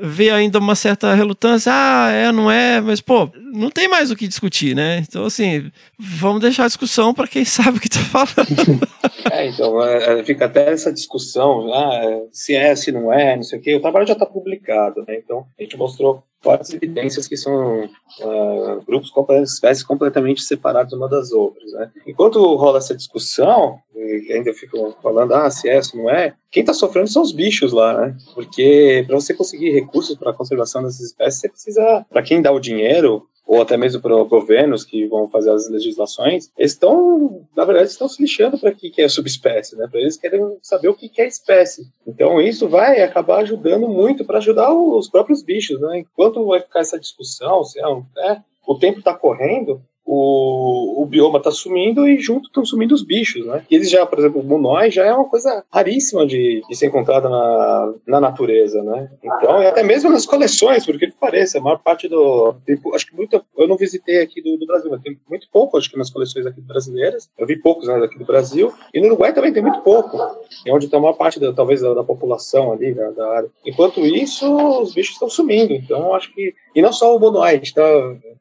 vê ainda uma certa relutância, ah, é, não é, mas pô, não tem mais o que discutir, né? Então assim, vamos deixar a discussão para quem sabe o que tá falando. É, então, é, fica até essa discussão, ah, se é, se não é, não sei o quê. O trabalho já está publicado, né? Então, a gente mostrou fortes evidências que são uh, grupos, espécies completamente separados uma das outras, né? Enquanto rola essa discussão, e ainda ficam falando, ah, se é, se não é, quem está sofrendo são os bichos lá, né? Porque para você conseguir recursos para a conservação dessas espécies, você precisa, para quem dá o dinheiro, ou até mesmo para governos que vão fazer as legislações, eles estão, na verdade, estão se lixando para o que é subespécie, né? Para eles querem saber o que é espécie. Então isso vai acabar ajudando muito para ajudar os próprios bichos, né? Enquanto vai ficar essa discussão, se é, um, é o tempo está correndo, o, o bioma está sumindo e junto estão sumindo os bichos, né? Eles já, por exemplo, o monói já é uma coisa raríssima de, de ser encontrada na, na natureza, né? Então, e até mesmo nas coleções, porque que pareça, a maior parte do... Tem, acho que muito... Eu não visitei aqui do, do, Brasil, mas tem muito pouco, acho que nas coleções aqui brasileiras. Eu vi poucos né, daqui do Brasil. E no Uruguai também tem muito pouco. É onde está a maior parte, da, talvez, da, da população ali, da, da, área. Enquanto isso, os bichos estão sumindo. Então, acho que... E não só o monói, a gente tá...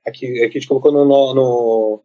Aqui, aqui a gente colocou no, no,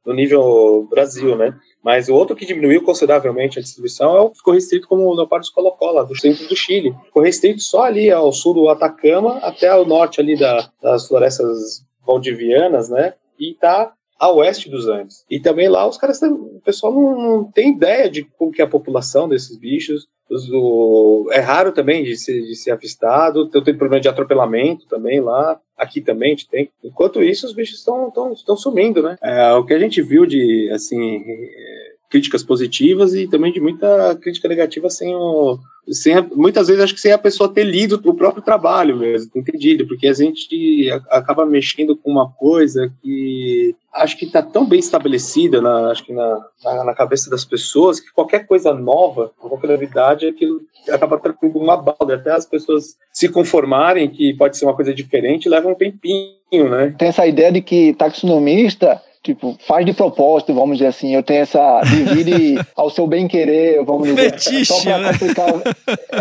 no nível Brasil, né? Mas o outro que diminuiu consideravelmente a distribuição é o que ficou restrito como o leopardo colocola, do centro do Chile. Ficou restrito só ali ao sul do Atacama até ao norte ali da, das florestas valdivianas, né? E tá a oeste dos Andes. E também lá os caras, o pessoal não, não tem ideia de como que é a população desses bichos. O- é raro também de ser, de ser avistado. Então tem problema de atropelamento também lá. Aqui também a gente tem. Enquanto isso, os bichos estão estão sumindo, né? É, o que a gente viu de assim é, críticas positivas e também de muita crítica negativa sem o sem muitas vezes acho que sem a pessoa ter lido o próprio trabalho mesmo, entendido, porque a gente acaba mexendo com uma coisa que acho que está tão bem estabelecida na, acho que na, na, na cabeça das pessoas que qualquer coisa nova, qualquer novidade, aquilo acaba trazendo uma balda, até as pessoas se conformarem que pode ser uma coisa diferente, leva um tempinho, né? Tem essa ideia de que taxonomista tipo, faz de propósito, vamos dizer assim. Eu tenho essa. divide ao seu bem querer, vamos dizer. Fetiche, só para né? complicar,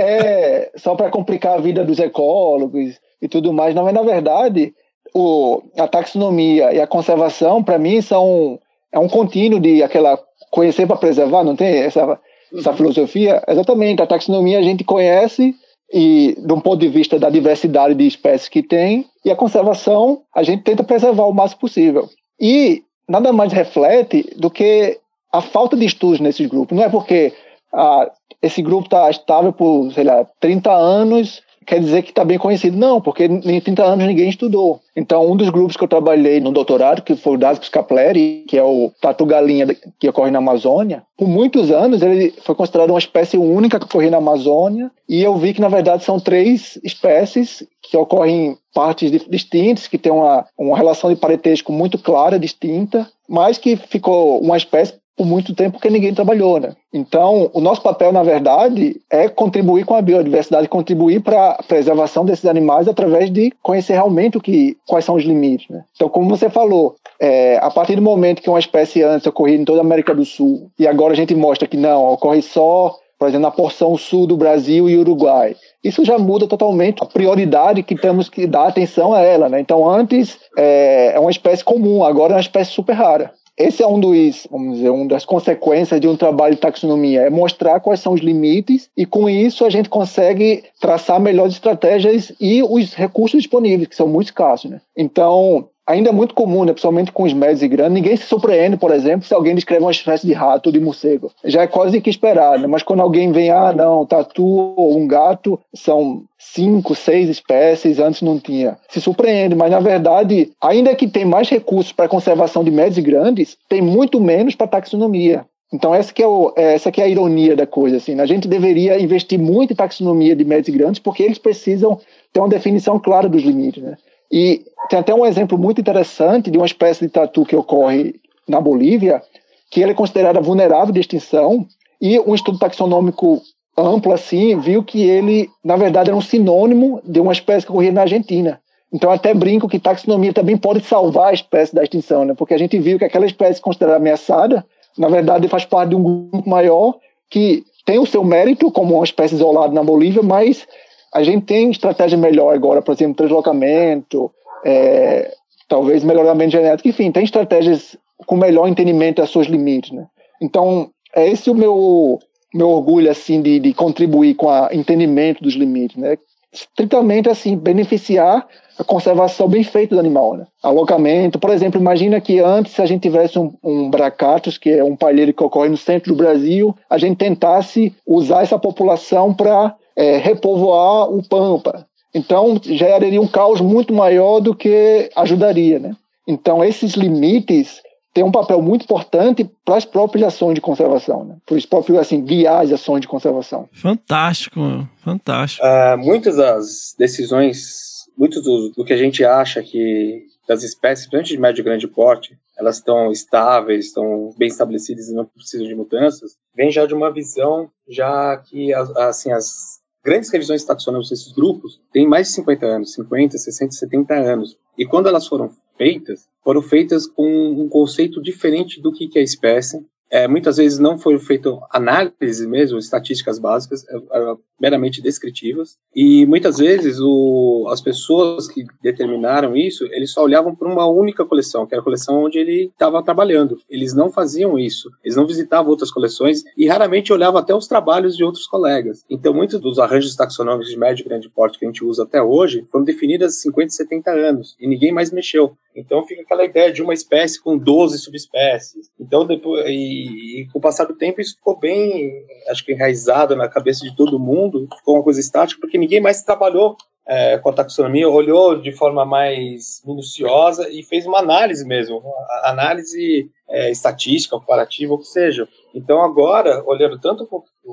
é, só para complicar a vida dos ecólogos e tudo mais. Não, mas na verdade, o, a taxonomia e a conservação, para mim, são é um contínuo de aquela conhecer para preservar, não tem essa, essa filosofia? Exatamente, a taxonomia a gente conhece e de um ponto de vista da diversidade de espécies que tem, e a conservação a gente tenta preservar o máximo possível. E nada mais reflete do que a falta de estudos nesses grupos. Não é porque ah, esse grupo está estável por, sei lá, 30 anos, quer dizer que está bem conhecido. Não, porque em 30 anos ninguém estudou. Então, um dos grupos que eu trabalhei no doutorado, que foi o Dascus capleri, que é o tatu-galinha que ocorre na Amazônia, por muitos anos ele foi considerado uma espécie única que ocorria na Amazônia, e eu vi que, na verdade, são três espécies que ocorrem em partes distintas, que têm uma, uma relação de parentesco muito clara, distinta, mas que ficou uma espécie por muito tempo que ninguém trabalhou, né? Então, o nosso papel, na verdade, é contribuir com a biodiversidade, contribuir para a preservação desses animais através de conhecer realmente o que, quais são os limites, né? Então, como você falou, é, a partir do momento que uma espécie antes ocorria em toda a América do Sul e agora a gente mostra que não, ocorre só, por exemplo, na porção sul do Brasil e Uruguai, isso já muda totalmente a prioridade que temos que dar atenção a ela, né? Então, antes é, é uma espécie comum, agora é uma espécie super rara. Esse é um dos, vamos dizer, uma das consequências de um trabalho de taxonomia, é mostrar quais são os limites e com isso a gente consegue traçar melhores estratégias e os recursos disponíveis, que são muito escassos, né? Então, ainda é muito comum, né, principalmente com os médios e grandes, ninguém se surpreende, por exemplo, se alguém descreve uma espécie de rato ou de morcego. Já é quase que esperar, né? Mas quando alguém vem, ah, não, tatu ou um gato são cinco, seis espécies, antes não tinha. Se surpreende, mas na verdade, ainda que tem mais recursos para conservação de médios e grandes, tem muito menos para taxonomia. Então essa que é, o, essa que é a ironia da coisa, assim. né? A gente deveria investir muito em taxonomia de médios e grandes, porque eles precisam ter uma definição clara dos limites, né? E tem até um exemplo muito interessante de uma espécie de tatu que ocorre na Bolívia, que ele é considerada vulnerável de extinção, e um estudo taxonômico amplo assim viu que ele, na verdade, era um sinônimo de uma espécie que ocorria na Argentina. Então, até brinco que taxonomia também pode salvar a espécie da extinção, né? porque a gente viu que aquela espécie considerada ameaçada, na verdade, faz parte de um grupo maior que tem o seu mérito como uma espécie isolada na Bolívia, mas a gente tem estratégia melhor agora, por exemplo, deslocamento, é, talvez melhoramento genético, enfim, tem estratégias com melhor entendimento das suas limites, né? Então, é esse o meu meu orgulho assim de, de contribuir com o entendimento dos limites, né? Estritamente assim beneficiar a conservação bem feita do animal, né? Alocamento, por exemplo, imagina que antes se a gente tivesse um, um bracatus, que é um palheiro que ocorre no centro do Brasil, a gente tentasse usar essa população para é, repovoar o pampa. Então geraria um caos muito maior do que ajudaria, né? Então esses limites tem um papel muito importante para as próprias ações de conservação, né? para os próprios assim guiar as ações de conservação. Fantástico, fantástico. Uh, muitas das decisões, muito do, do, que a gente acha que das espécies, principalmente de médio e grande porte, elas estão estáveis, estão bem estabelecidas e não precisam de mudanças, vem já de uma visão já que assim as grandes revisões taxonômicas desses grupos têm mais de 50 anos, 50, 60, 70 anos. E quando elas foram feitas, foram feitas com um conceito diferente do que é espécie. É, muitas vezes não foi feita análise mesmo, estatísticas básicas, eram meramente descritivas. E muitas vezes o, as pessoas que determinaram isso, eles só olhavam para uma única coleção, que era a coleção onde ele estava trabalhando. Eles não faziam isso, eles não visitavam outras coleções e raramente olhavam até os trabalhos de outros colegas. Então, muitos dos arranjos taxonômicos de médio e grande porte que a gente usa até hoje foram definidas há 50, 70 anos e ninguém mais mexeu. Então fica aquela ideia de uma espécie com 12 subespécies. Então depois e, E, com o passar do tempo isso ficou bem, acho que enraizado na cabeça de todo mundo, ficou uma coisa estática, porque ninguém mais trabalhou é, com a taxonomia, olhou de forma mais minuciosa e fez uma análise mesmo, análise é, estatística, comparativa, ou que seja. Então agora, olhando tanto,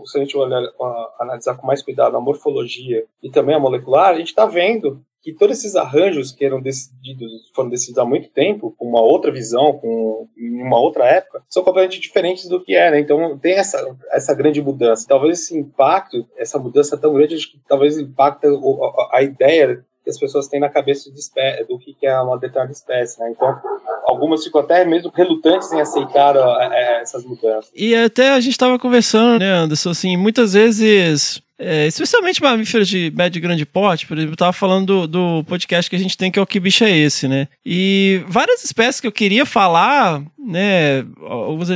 se a gente olhar, analisar com mais cuidado a morfologia e também a molecular, a gente está vendo que todos esses arranjos que eram decididos, foram decididos há muito tempo, com uma outra visão, com uma outra época, são completamente diferentes do que era. Então tem essa, essa grande mudança. Talvez esse impacto, essa mudança tão grande, acho que talvez impacta a, a ideia que as pessoas têm na cabeça de do que é uma determinada espécie, né? Então, algumas ficam até mesmo relutantes em aceitar é, essas mudanças. E até a gente estava conversando, né, Anderson, assim, muitas vezes é, especialmente mamíferos de médio e grande porte, por exemplo, eu tava falando do, do, podcast que a gente tem, que é o Que Bicho é Esse, né? E várias espécies que eu queria falar, né? Alguns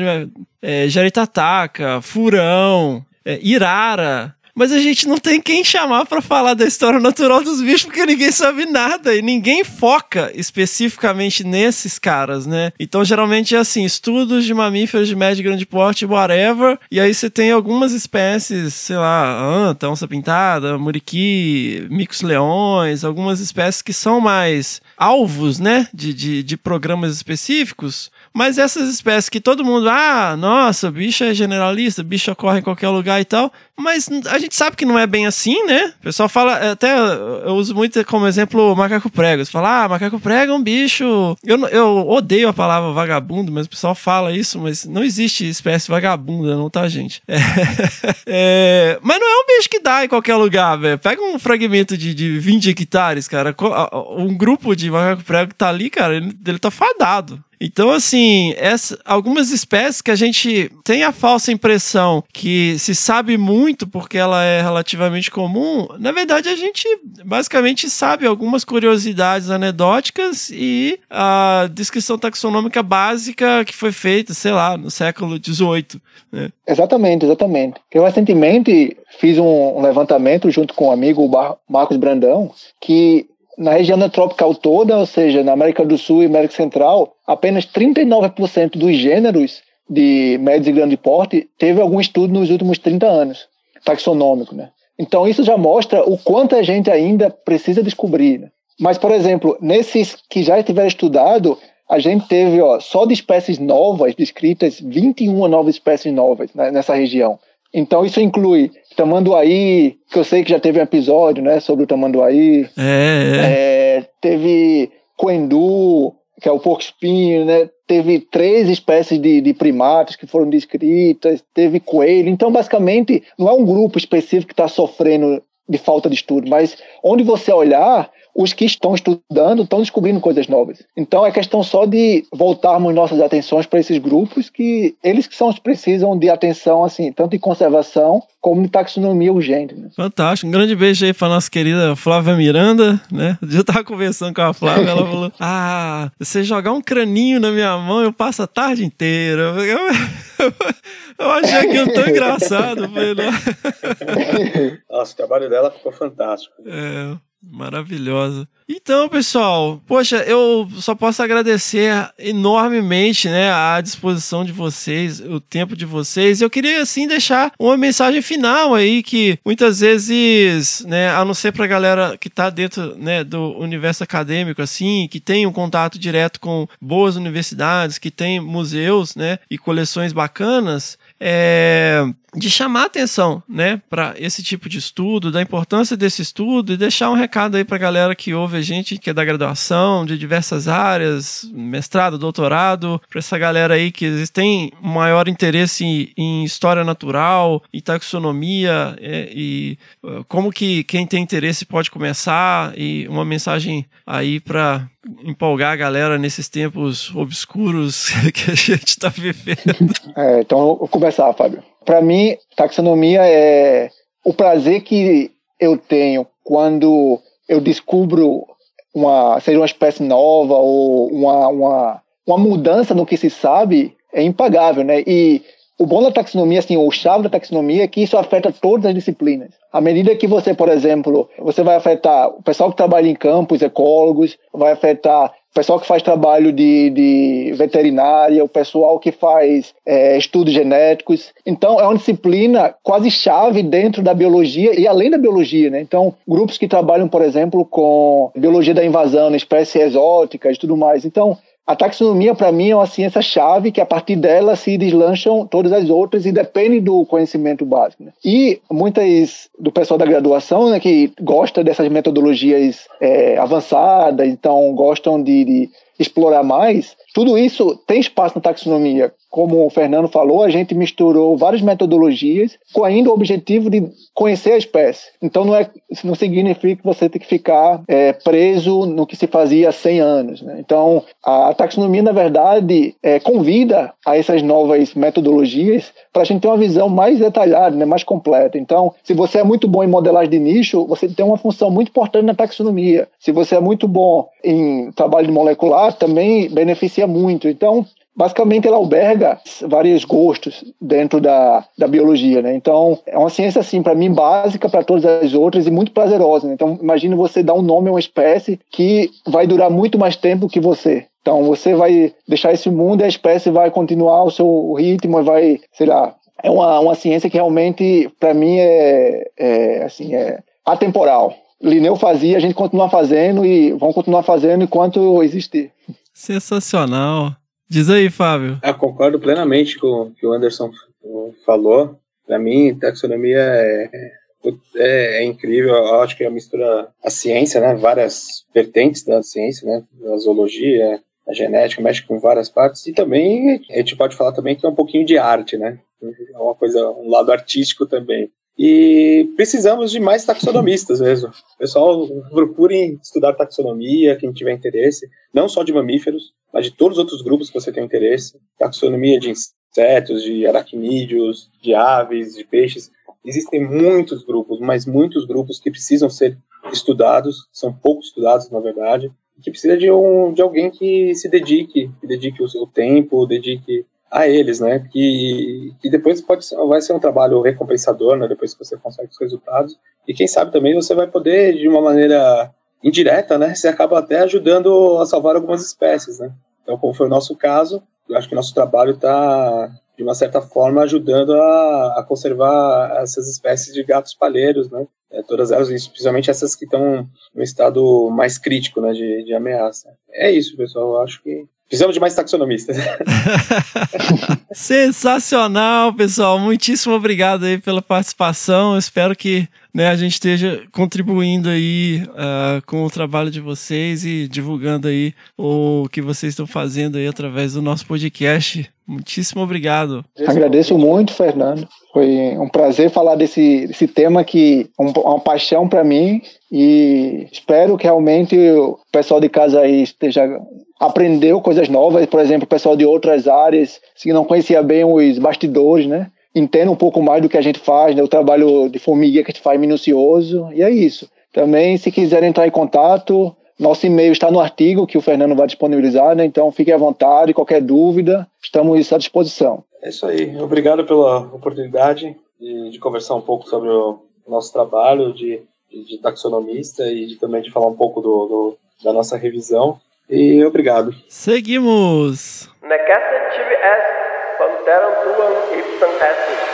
é, Jaritataca, Furão, é, Irara, mas a gente não tem quem chamar para falar da história natural dos bichos porque ninguém sabe nada e ninguém foca especificamente nesses caras, né? Então geralmente é assim, estudos de mamíferos de médio e grande porte, whatever, e aí você tem algumas espécies, sei lá, anta, onça pintada, muriqui, micos leões, algumas espécies que são mais alvos, né, de, de, de programas específicos, mas essas espécies que todo mundo, ah, nossa, bicho é generalista, bicho ocorre em qualquer lugar e tal, mas a gente sabe que não é bem assim, né? O pessoal fala, até eu uso muito como exemplo o macaco prego. Você fala, ah, macaco prego é um bicho. Eu, eu odeio a palavra vagabundo, mas o pessoal fala isso, mas não existe espécie vagabunda, não, tá, gente? É, é, mas não é um bicho que dá em qualquer lugar, velho. Pega um fragmento de, de 20 hectares, cara. Um grupo de macaco prego que tá ali, cara, ele, ele tá fadado. Então, assim, essa, algumas espécies que a gente tem a falsa impressão que se sabe muito porque ela é relativamente comum, na verdade a gente basicamente sabe algumas curiosidades anedóticas e a descrição taxonômica básica que foi feita, sei lá, no século XVIII. Né? Exatamente, exatamente. Eu recentemente fiz um, levantamento junto com o um amigo Marcos Brandão que na região neotropical toda, ou seja, na América do Sul e América Central, apenas 39% dos gêneros de médios e grande porte teve algum estudo nos últimos 30 anos, taxonômico, né? Então isso já mostra o quanto a gente ainda precisa descobrir. Né? Mas, por exemplo, nesses que já estiveram estudado, a gente teve ó, só de espécies novas descritas 21 novas espécies novas né, nessa região. Então isso inclui tamanduaí, que eu sei que já teve um episódio, né, sobre o tamanduaí. É, é. é teve coendu, que é o porco-espinho, né? Teve três espécies de, de primatas que foram descritas, teve coelho. Então, basicamente, não é um grupo específico que está sofrendo de falta de estudo, mas onde você olhar, os que estão estudando estão descobrindo coisas novas. Então é questão só de voltarmos nossas atenções para esses grupos que eles que são os que precisam de atenção assim, tanto em conservação como em taxonomia urgente. Né? Fantástico. Um grande beijo aí para nossa querida Flávia Miranda, né? Eu estava conversando com a Flávia, ela falou: "Ah, você jogar um craninho na minha mão, eu passo a tarde inteira". Eu, achei aquilo tão engraçado, foi, Nossa, o trabalho dela ficou fantástico. É. Maravilhosa. Então, pessoal, poxa, eu só posso agradecer enormemente, né, a disposição de vocês, o tempo de vocês. Eu queria assim deixar uma mensagem final aí que muitas vezes, né, a não ser para a galera que está dentro, né, do universo acadêmico assim, que tem um contato direto com boas universidades, que tem museus, né, e coleções bacanas, é, de chamar atenção, né, para esse tipo de estudo, da importância desse estudo e deixar um recado aí para a galera que ouve a gente, que é da graduação, de diversas áreas, mestrado, doutorado, para essa galera aí que tem maior interesse em, história natural, em taxonomia é, e uh, como que quem tem interesse pode começar e uma mensagem aí para empolgar a galera nesses tempos obscuros que a gente está vivendo. É, então, eu vou começar, Fábio. Para mim, taxonomia é o prazer que eu tenho quando eu descubro uma, seja uma espécie nova ou uma, uma, uma mudança no que se sabe, é impagável, né? E o bom da taxonomia, assim, o chave da taxonomia é que isso afeta todas as disciplinas. À medida que você, por exemplo, você vai afetar o pessoal que trabalha em campos, ecólogos, vai afetar o pessoal que faz trabalho de, de veterinária, o pessoal que faz é, estudos genéticos. Então, é uma disciplina quase chave dentro da biologia e além da biologia, né? Então, grupos que trabalham, por exemplo, com biologia da invasão, espécies exóticas e tudo mais. Então, a taxonomia, para mim, é uma ciência-chave que, a partir dela, se deslancham todas as outras e depende do conhecimento básico. Né? E muitas do pessoal da graduação, né, que gosta dessas metodologias é, avançadas, então gostam de, de explorar mais, tudo isso tem espaço na taxonomia. Como o Fernando falou, a gente misturou várias metodologias com ainda o objetivo de conhecer a espécie. Então não, é, não significa que você tem que ficar é, preso no que se fazia há 100 anos. Né? Então a taxonomia, na verdade, é, convida a essas novas metodologias para a gente ter uma visão mais detalhada, né, mais completa. Então, se você é muito bom em modelagem de nicho, você tem uma função muito importante na taxonomia. Se você é muito bom em trabalho molecular, também beneficia muito. Então, basicamente ela alberga vários gostos dentro da, da biologia, né? Então, é uma ciência, assim, para mim, básica para todas as outras e muito prazerosa. Né? Então, imagine você dar um nome a uma espécie que vai durar muito mais tempo que você. Então, você vai deixar esse mundo e a espécie vai continuar o seu ritmo e vai, sei lá, é uma, uma ciência que realmente, para mim, é, é, assim, é atemporal. Linneu fazia, a gente continua fazendo e vão continuar fazendo enquanto existir. Sensacional. Diz aí, Fábio. Eu concordo plenamente com o que o Anderson falou. Para mim, taxonomia é, é, é, incrível. Eu acho que é mistura a ciência, né? Várias vertentes da ciência, né? A zoologia, a genética, mexe com várias partes. E também, a gente pode falar também que é um pouquinho de arte, né? É uma coisa, um lado artístico também. E precisamos de mais taxonomistas mesmo. Pessoal, procurem estudar taxonomia, quem tiver interesse, não só de mamíferos, mas de todos os outros grupos que você tem interesse. Taxonomia de insetos, de aracnídeos, de aves, de peixes. Existem muitos grupos, mas muitos grupos que precisam ser estudados, são pouco estudados, na verdade, que precisa de, um, de alguém que se dedique, que dedique o seu tempo, dedique a eles, né? Que, que depois pode vai ser um trabalho recompensador, né? Depois que você consegue os resultados e quem sabe também você vai poder de uma maneira indireta, né? Você acaba até ajudando a salvar algumas espécies, né? Então, como foi o nosso caso, eu acho que nosso trabalho está de uma certa forma ajudando a, a, conservar essas espécies de gatos palheiros, né? É, todas elas, especialmente essas que estão no estado mais crítico, né, de, de ameaça. É isso, pessoal. Eu acho que Precisamos de mais taxonomistas. Sensacional, pessoal. Muitíssimo obrigado aí pela participação. Espero que né, a gente esteja contribuindo aí uh, com o trabalho de vocês e divulgando aí o que vocês estão fazendo aí através do nosso podcast. Muitíssimo obrigado. Agradeço muito, Fernando. Foi um prazer falar desse, desse tema que é uma paixão para mim e espero que realmente o pessoal de casa aí esteja aprendeu coisas novas, por exemplo, o pessoal de outras áreas, se não conhecia bem os bastidores, né? Entenda um pouco mais do que a gente faz, né? O trabalho de formiguinha que a gente faz minucioso, e é isso. Também, se quiserem entrar em contato, nosso e-mail está no artigo que o Fernando vai disponibilizar, né? Então, fiquem à vontade, qualquer dúvida, estamos à disposição. É isso aí. Obrigado pela oportunidade de, de conversar um pouco sobre o nosso trabalho de, de, de taxonomista e de, também de falar um pouco do, do da nossa revisão. E obrigado. Seguimos. Necesse tibi est panteram tuam ipsam.